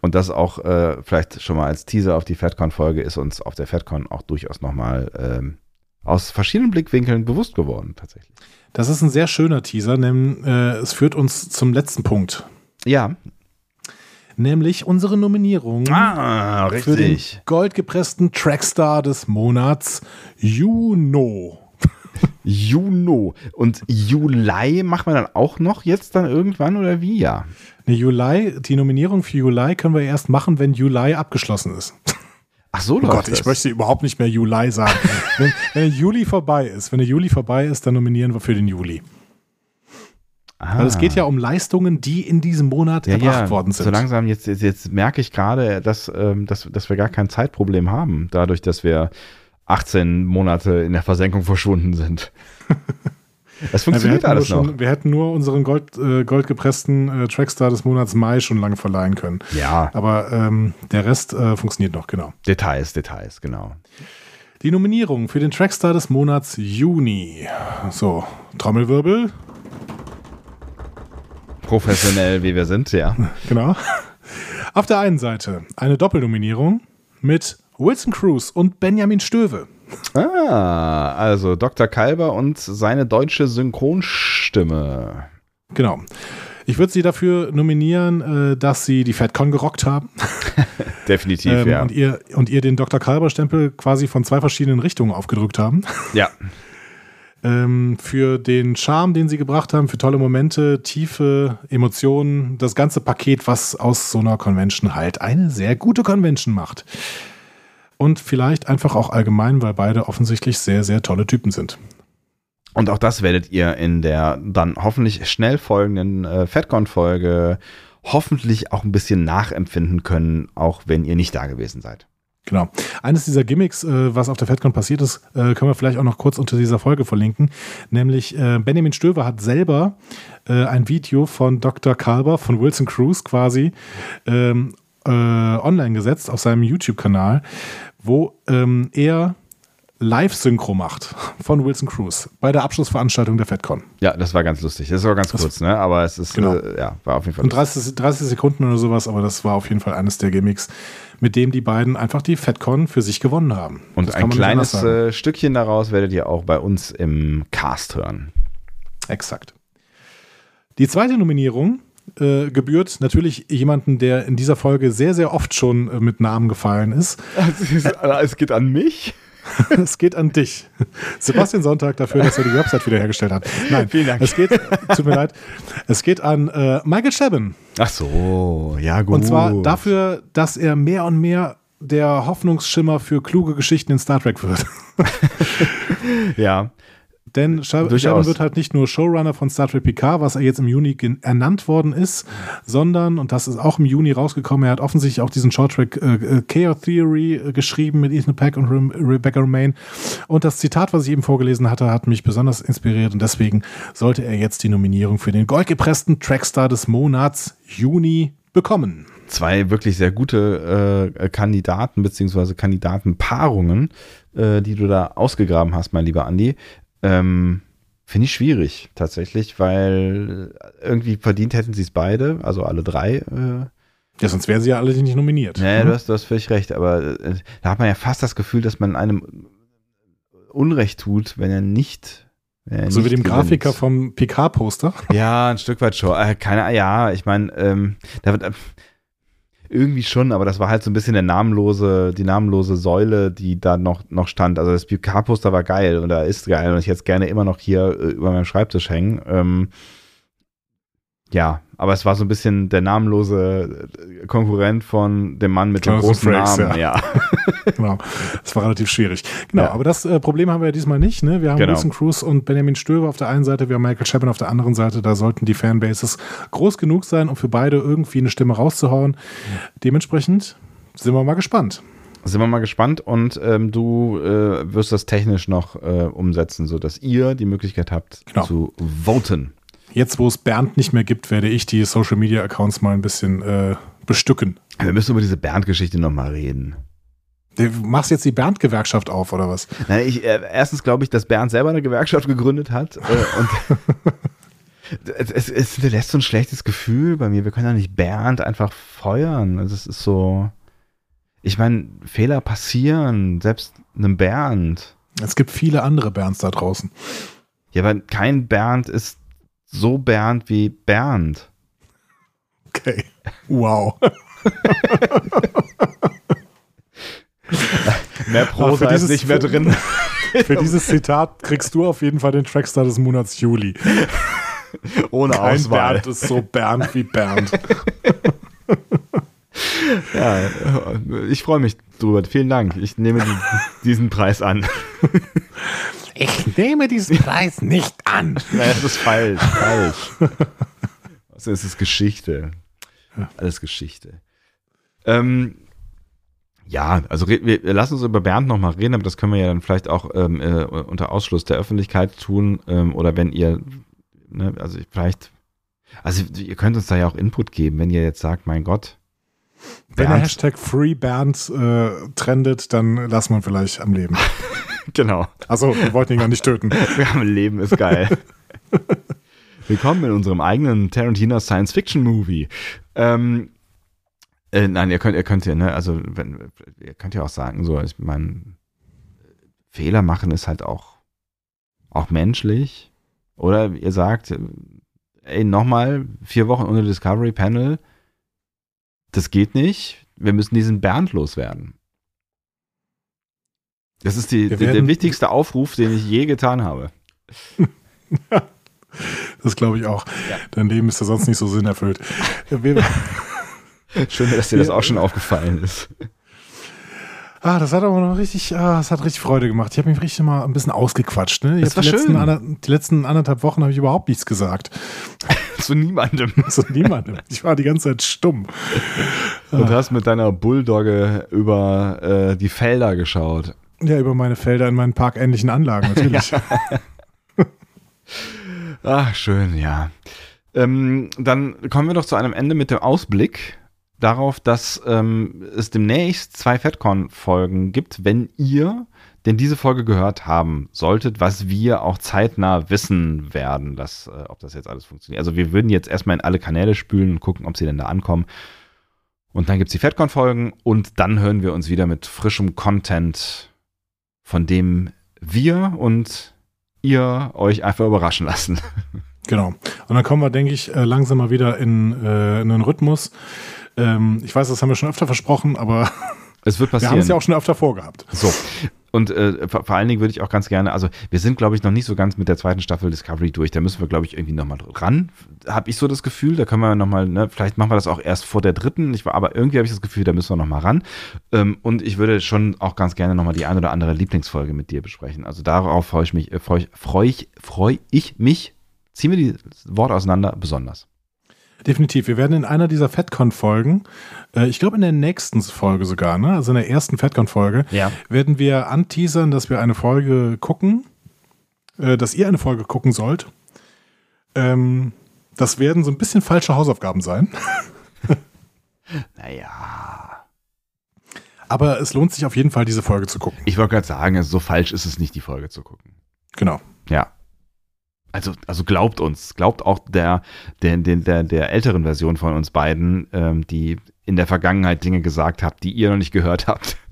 Und das auch äh, vielleicht schon mal als Teaser auf die FedCon-Folge ist uns auf der FedCon auch durchaus nochmal ähm, aus verschiedenen Blickwinkeln bewusst geworden, tatsächlich. Das ist ein sehr schöner Teaser, denn äh, es führt uns zum letzten Punkt. Ja. Nämlich unsere Nominierung ah, richtig. für den goldgepressten Trackstar des Monats Juno. Juno. Und Juli macht man dann auch noch jetzt dann irgendwann oder wie? Ja. Ne, Juli, die Nominierung für Juli können wir erst machen, wenn Juli abgeschlossen ist. Ach so, oh Gott, das. ich möchte überhaupt nicht mehr Juli sagen. wenn, wenn der Juli vorbei ist, wenn der Juli vorbei ist, dann nominieren wir für den Juli. Ah. Weil es geht ja um Leistungen, die in diesem Monat ja, erbracht ja. worden sind. So langsam, jetzt, jetzt, jetzt merke ich gerade, dass, ähm, dass, dass wir gar kein Zeitproblem haben, dadurch, dass wir 18 Monate in der Versenkung verschwunden sind. Es funktioniert ja, alles schon, noch. Wir hätten nur unseren Gold, äh, goldgepressten äh, Trackstar des Monats Mai schon lange verleihen können. Ja. Aber ähm, der Rest äh, funktioniert noch, genau. Details, Details, genau. Die Nominierung für den Trackstar des Monats Juni. So, Trommelwirbel. Professionell, wie wir sind, ja. Genau. Auf der einen Seite eine Doppelnominierung mit Wilson Cruz und Benjamin Stöwe. Ah, also Dr. Kalber und seine deutsche Synchronstimme. Genau. Ich würde sie dafür nominieren, äh, dass sie die FedCon gerockt haben. Definitiv, ähm, ja. Und ihr, und ihr den Dr. Kalber-Stempel quasi von zwei verschiedenen Richtungen aufgedrückt haben. Ja. ähm, für den Charme, den sie gebracht haben, für tolle Momente, tiefe Emotionen, das ganze Paket, was aus so einer Convention halt eine sehr gute Convention macht und vielleicht einfach auch allgemein, weil beide offensichtlich sehr, sehr tolle Typen sind. Und auch das werdet ihr in der dann hoffentlich schnell folgenden äh, FedCon-Folge hoffentlich auch ein bisschen nachempfinden können, auch wenn ihr nicht da gewesen seid. Genau. Eines dieser Gimmicks, äh, was auf der FedCon passiert ist, äh, können wir vielleicht auch noch kurz unter dieser Folge verlinken. Nämlich äh, Benjamin Stöver hat selber äh, ein Video von Dr. Kalber, von Wilson Cruz quasi, ähm, äh, online gesetzt auf seinem YouTube-Kanal, wo ähm, er Live-Synchro macht von Wilson Cruz bei der Abschlussveranstaltung der FedCon. Ja, das war ganz lustig. Das war ganz das kurz, ne? Aber es ist, genau. äh, ja, war auf jeden Fall. Und 30, 30, Sekunden oder sowas, aber das war auf jeden Fall eines der Gimmicks, mit dem die beiden einfach die FedCon für sich gewonnen haben. Und ein kleines äh, Stückchen daraus werdet ihr auch bei uns im Cast hören. Exakt. Die zweite Nominierung äh, gebührt natürlich jemanden, der in dieser Folge sehr, sehr oft schon äh, mit Namen gefallen ist. Also, es geht an mich? es geht an dich. Sebastian Sonntag dafür, dass er die Website wiederhergestellt hat. Nein, vielen Dank. Es geht, tut mir leid, es geht an äh, Michael Chabin. Ach so, ja gut. Und zwar dafür, dass er mehr und mehr der Hoffnungsschimmer für kluge Geschichten in Star Trek wird. ja. Denn Sheridan wird halt nicht nur Showrunner von Star Trek Picard, was er jetzt im Juni ernannt worden ist, sondern, und das ist auch im Juni rausgekommen, er hat offensichtlich auch diesen Shorttrack äh, äh, Chaos Theory äh, geschrieben mit Ethan Peck und Re Rebecca Romaine. Und das Zitat, was ich eben vorgelesen hatte, hat mich besonders inspiriert und deswegen sollte er jetzt die Nominierung für den goldgepressten Trackstar des Monats Juni bekommen. Zwei wirklich sehr gute äh, Kandidaten beziehungsweise Kandidatenpaarungen, äh, die du da ausgegraben hast, mein lieber Andi. Ähm, Finde ich schwierig tatsächlich, weil irgendwie verdient hätten sie es beide, also alle drei. Äh, ja, sonst wären sie ja alle nicht nominiert. Ja, mhm. du, hast, du hast völlig recht, aber äh, da hat man ja fast das Gefühl, dass man einem Unrecht tut, wenn er nicht. Wenn er so nicht wie dem gewinnt. Grafiker vom PK-Poster. Ja, ein Stück weit schon. Äh, keine, ja, ich meine, ähm, da wird irgendwie schon, aber das war halt so ein bisschen der namenlose, die namenlose Säule, die da noch, noch stand. Also das BK-Poster war geil und da ist geil und ich es gerne immer noch hier äh, über meinem Schreibtisch hängen. Ähm, ja, aber es war so ein bisschen der namenlose äh, Konkurrent von dem Mann mit dem großen Frakes, Namen. Ja. ja. genau. Das war relativ schwierig. Genau, ja. aber das äh, Problem haben wir ja diesmal nicht. Ne? Wir haben genau. Wilson Cruz und Benjamin Stöber auf der einen Seite, wir haben Michael Chapman auf der anderen Seite. Da sollten die Fanbases groß genug sein, um für beide irgendwie eine Stimme rauszuhauen. Dementsprechend sind wir mal gespannt sind wir mal gespannt und ähm, du äh, wirst das technisch noch äh, umsetzen, sodass ihr die Möglichkeit habt genau. zu voten jetzt, wo es Bernd nicht mehr gibt, werde ich die Social Media Accounts mal ein bisschen äh, bestücken. Wir müssen über diese Bernd-Geschichte nochmal reden. Du machst jetzt die Bernd-Gewerkschaft auf, oder was? Nein, ich, äh, erstens glaube ich, dass Bernd selber eine Gewerkschaft gegründet hat. Äh, und es, es, es hinterlässt so ein schlechtes Gefühl bei mir. Wir können ja nicht Bernd einfach feuern. Also es ist so. Ich meine, Fehler passieren, selbst einem Bernd. Es gibt viele andere Bernds da draußen. Ja, aber kein Bernd ist so Bernd wie Bernd. Okay. Wow. mehr Prosa ist nicht mehr drin. Für dieses Zitat kriegst du auf jeden Fall den Trackstar des Monats Juli. Ohne Kein Auswahl. Bernd ist so Bernd wie Bernd. ja, ich freue mich drüber. Vielen Dank. Ich nehme die, diesen Preis an. Ich nehme diesen Preis nicht an. Nein, das ist falsch. Falsch. Also es ist Geschichte. Alles Geschichte. Ähm, ja, also wir, lassen uns über Bernd nochmal reden, aber das können wir ja dann vielleicht auch ähm, äh, unter Ausschluss der Öffentlichkeit tun. Ähm, oder wenn ihr, ne, also vielleicht, also ihr könnt uns da ja auch Input geben, wenn ihr jetzt sagt, mein Gott. Wenn der Hashtag FreeBernd äh, trendet, dann lassen wir vielleicht am Leben. genau. Achso, wir wollten ihn gar nicht töten. Wir haben Leben, ist geil. Willkommen in unserem eigenen Tarantino Science Fiction Movie. Ähm, äh, nein, ihr könnt, ihr könnt ja, ne, also wenn, ihr könnt ja auch sagen, so, ich meine, Fehler machen ist halt auch, auch menschlich. Oder ihr sagt, ey, nochmal vier Wochen ohne Discovery Panel, das geht nicht. Wir müssen diesen Bernd loswerden. Das ist die, der, der wichtigste Aufruf, den ich je getan habe. das glaube ich auch. Ja. Dein Leben ist ja sonst nicht so sinnerfüllt. Schön, dass dir das auch schon aufgefallen ist. Ah, das hat aber noch richtig, ah, das hat richtig Freude gemacht. Ich habe mich richtig mal ein bisschen ausgequatscht. Ne? Das war die, schön. Letzten, die letzten anderthalb Wochen habe ich überhaupt nichts gesagt. Zu niemandem. Zu niemandem. Ich war die ganze Zeit stumm. Und hast mit deiner Bulldogge über äh, die Felder geschaut. Ja, über meine Felder in meinen parkähnlichen Anlagen, natürlich. Ach, schön, ja. Ähm, dann kommen wir doch zu einem Ende mit dem Ausblick darauf, dass ähm, es demnächst zwei FedCon-Folgen gibt, wenn ihr denn diese Folge gehört haben solltet, was wir auch zeitnah wissen werden, dass, äh, ob das jetzt alles funktioniert. Also wir würden jetzt erstmal in alle Kanäle spülen und gucken, ob sie denn da ankommen. Und dann gibt es die FedCon-Folgen und dann hören wir uns wieder mit frischem Content von dem wir und ihr euch einfach überraschen lassen. Genau. Und dann kommen wir, denke ich, äh, langsam mal wieder in, äh, in einen Rhythmus. Ähm, ich weiß, das haben wir schon öfter versprochen, aber es wird passieren. Wir haben es ja auch schon öfter vorgehabt. So. Und äh, vor, vor, allen Dingen würde ich auch ganz gerne, also wir sind, glaube ich, noch nicht so ganz mit der zweiten Staffel Discovery durch. Da müssen wir, glaube ich, irgendwie nochmal ran. Habe ich so das Gefühl, da können wir nochmal, ne, vielleicht machen wir das auch erst vor der dritten. Ich war, aber irgendwie habe ich das Gefühl, da müssen wir nochmal ran. Ähm, und ich würde schon auch ganz gerne nochmal die ein oder andere Lieblingsfolge mit dir besprechen. Also darauf freue ich mich, äh, freue freu ich, freu ich mich, ziehen wir die Worte auseinander, besonders. Definitiv. Wir werden in einer dieser FedCon-Folgen, äh, ich glaube in der nächsten Folge sogar, ne? also in der ersten FedCon-Folge, ja. werden wir anteasern, dass wir eine Folge gucken, äh, dass ihr eine Folge gucken sollt. Ähm, das werden so ein bisschen falsche Hausaufgaben sein. naja. Aber es lohnt sich auf jeden Fall, diese Folge zu gucken. Ich wollte gerade sagen, also so falsch ist es nicht, die Folge zu gucken. Genau. Ja also, also glaubt uns, glaubt auch der, der, der, der älteren Version von uns beiden, ähm, die in der Vergangenheit Dinge gesagt hat, die ihr noch nicht gehört habt.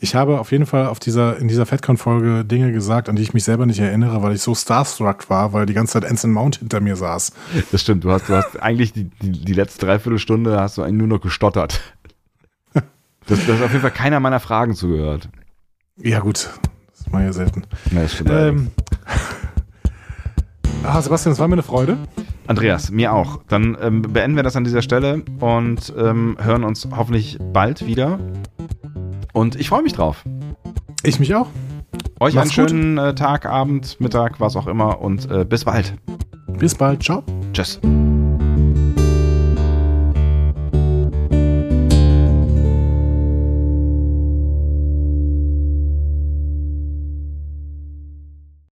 Ich habe auf jeden Fall auf dieser, in dieser FedCon-Folge Dinge gesagt, an die ich mich selber nicht erinnere, weil ich so starstruck war, weil die ganze Zeit Anson Mount hinter mir saß. Das stimmt, du hast, du hast eigentlich die, die, die letzte Dreiviertelstunde hast du eigentlich nur noch gestottert. Das, das ist auf jeden Fall keiner meiner Fragen zugehört. Ja, gut. Das mache ich ja selten. Ja, das stimmt. Ähm, Ah, Sebastian, es war mir eine Freude. Andreas, mir auch. Dann ähm, beenden wir das an dieser Stelle und ähm, hören uns hoffentlich bald wieder. Und ich freue mich drauf. Ich mich auch. Euch Mach's einen schönen äh, Tag, Abend, Mittag, was auch immer und äh, bis bald. Bis bald. Ciao. Tschüss.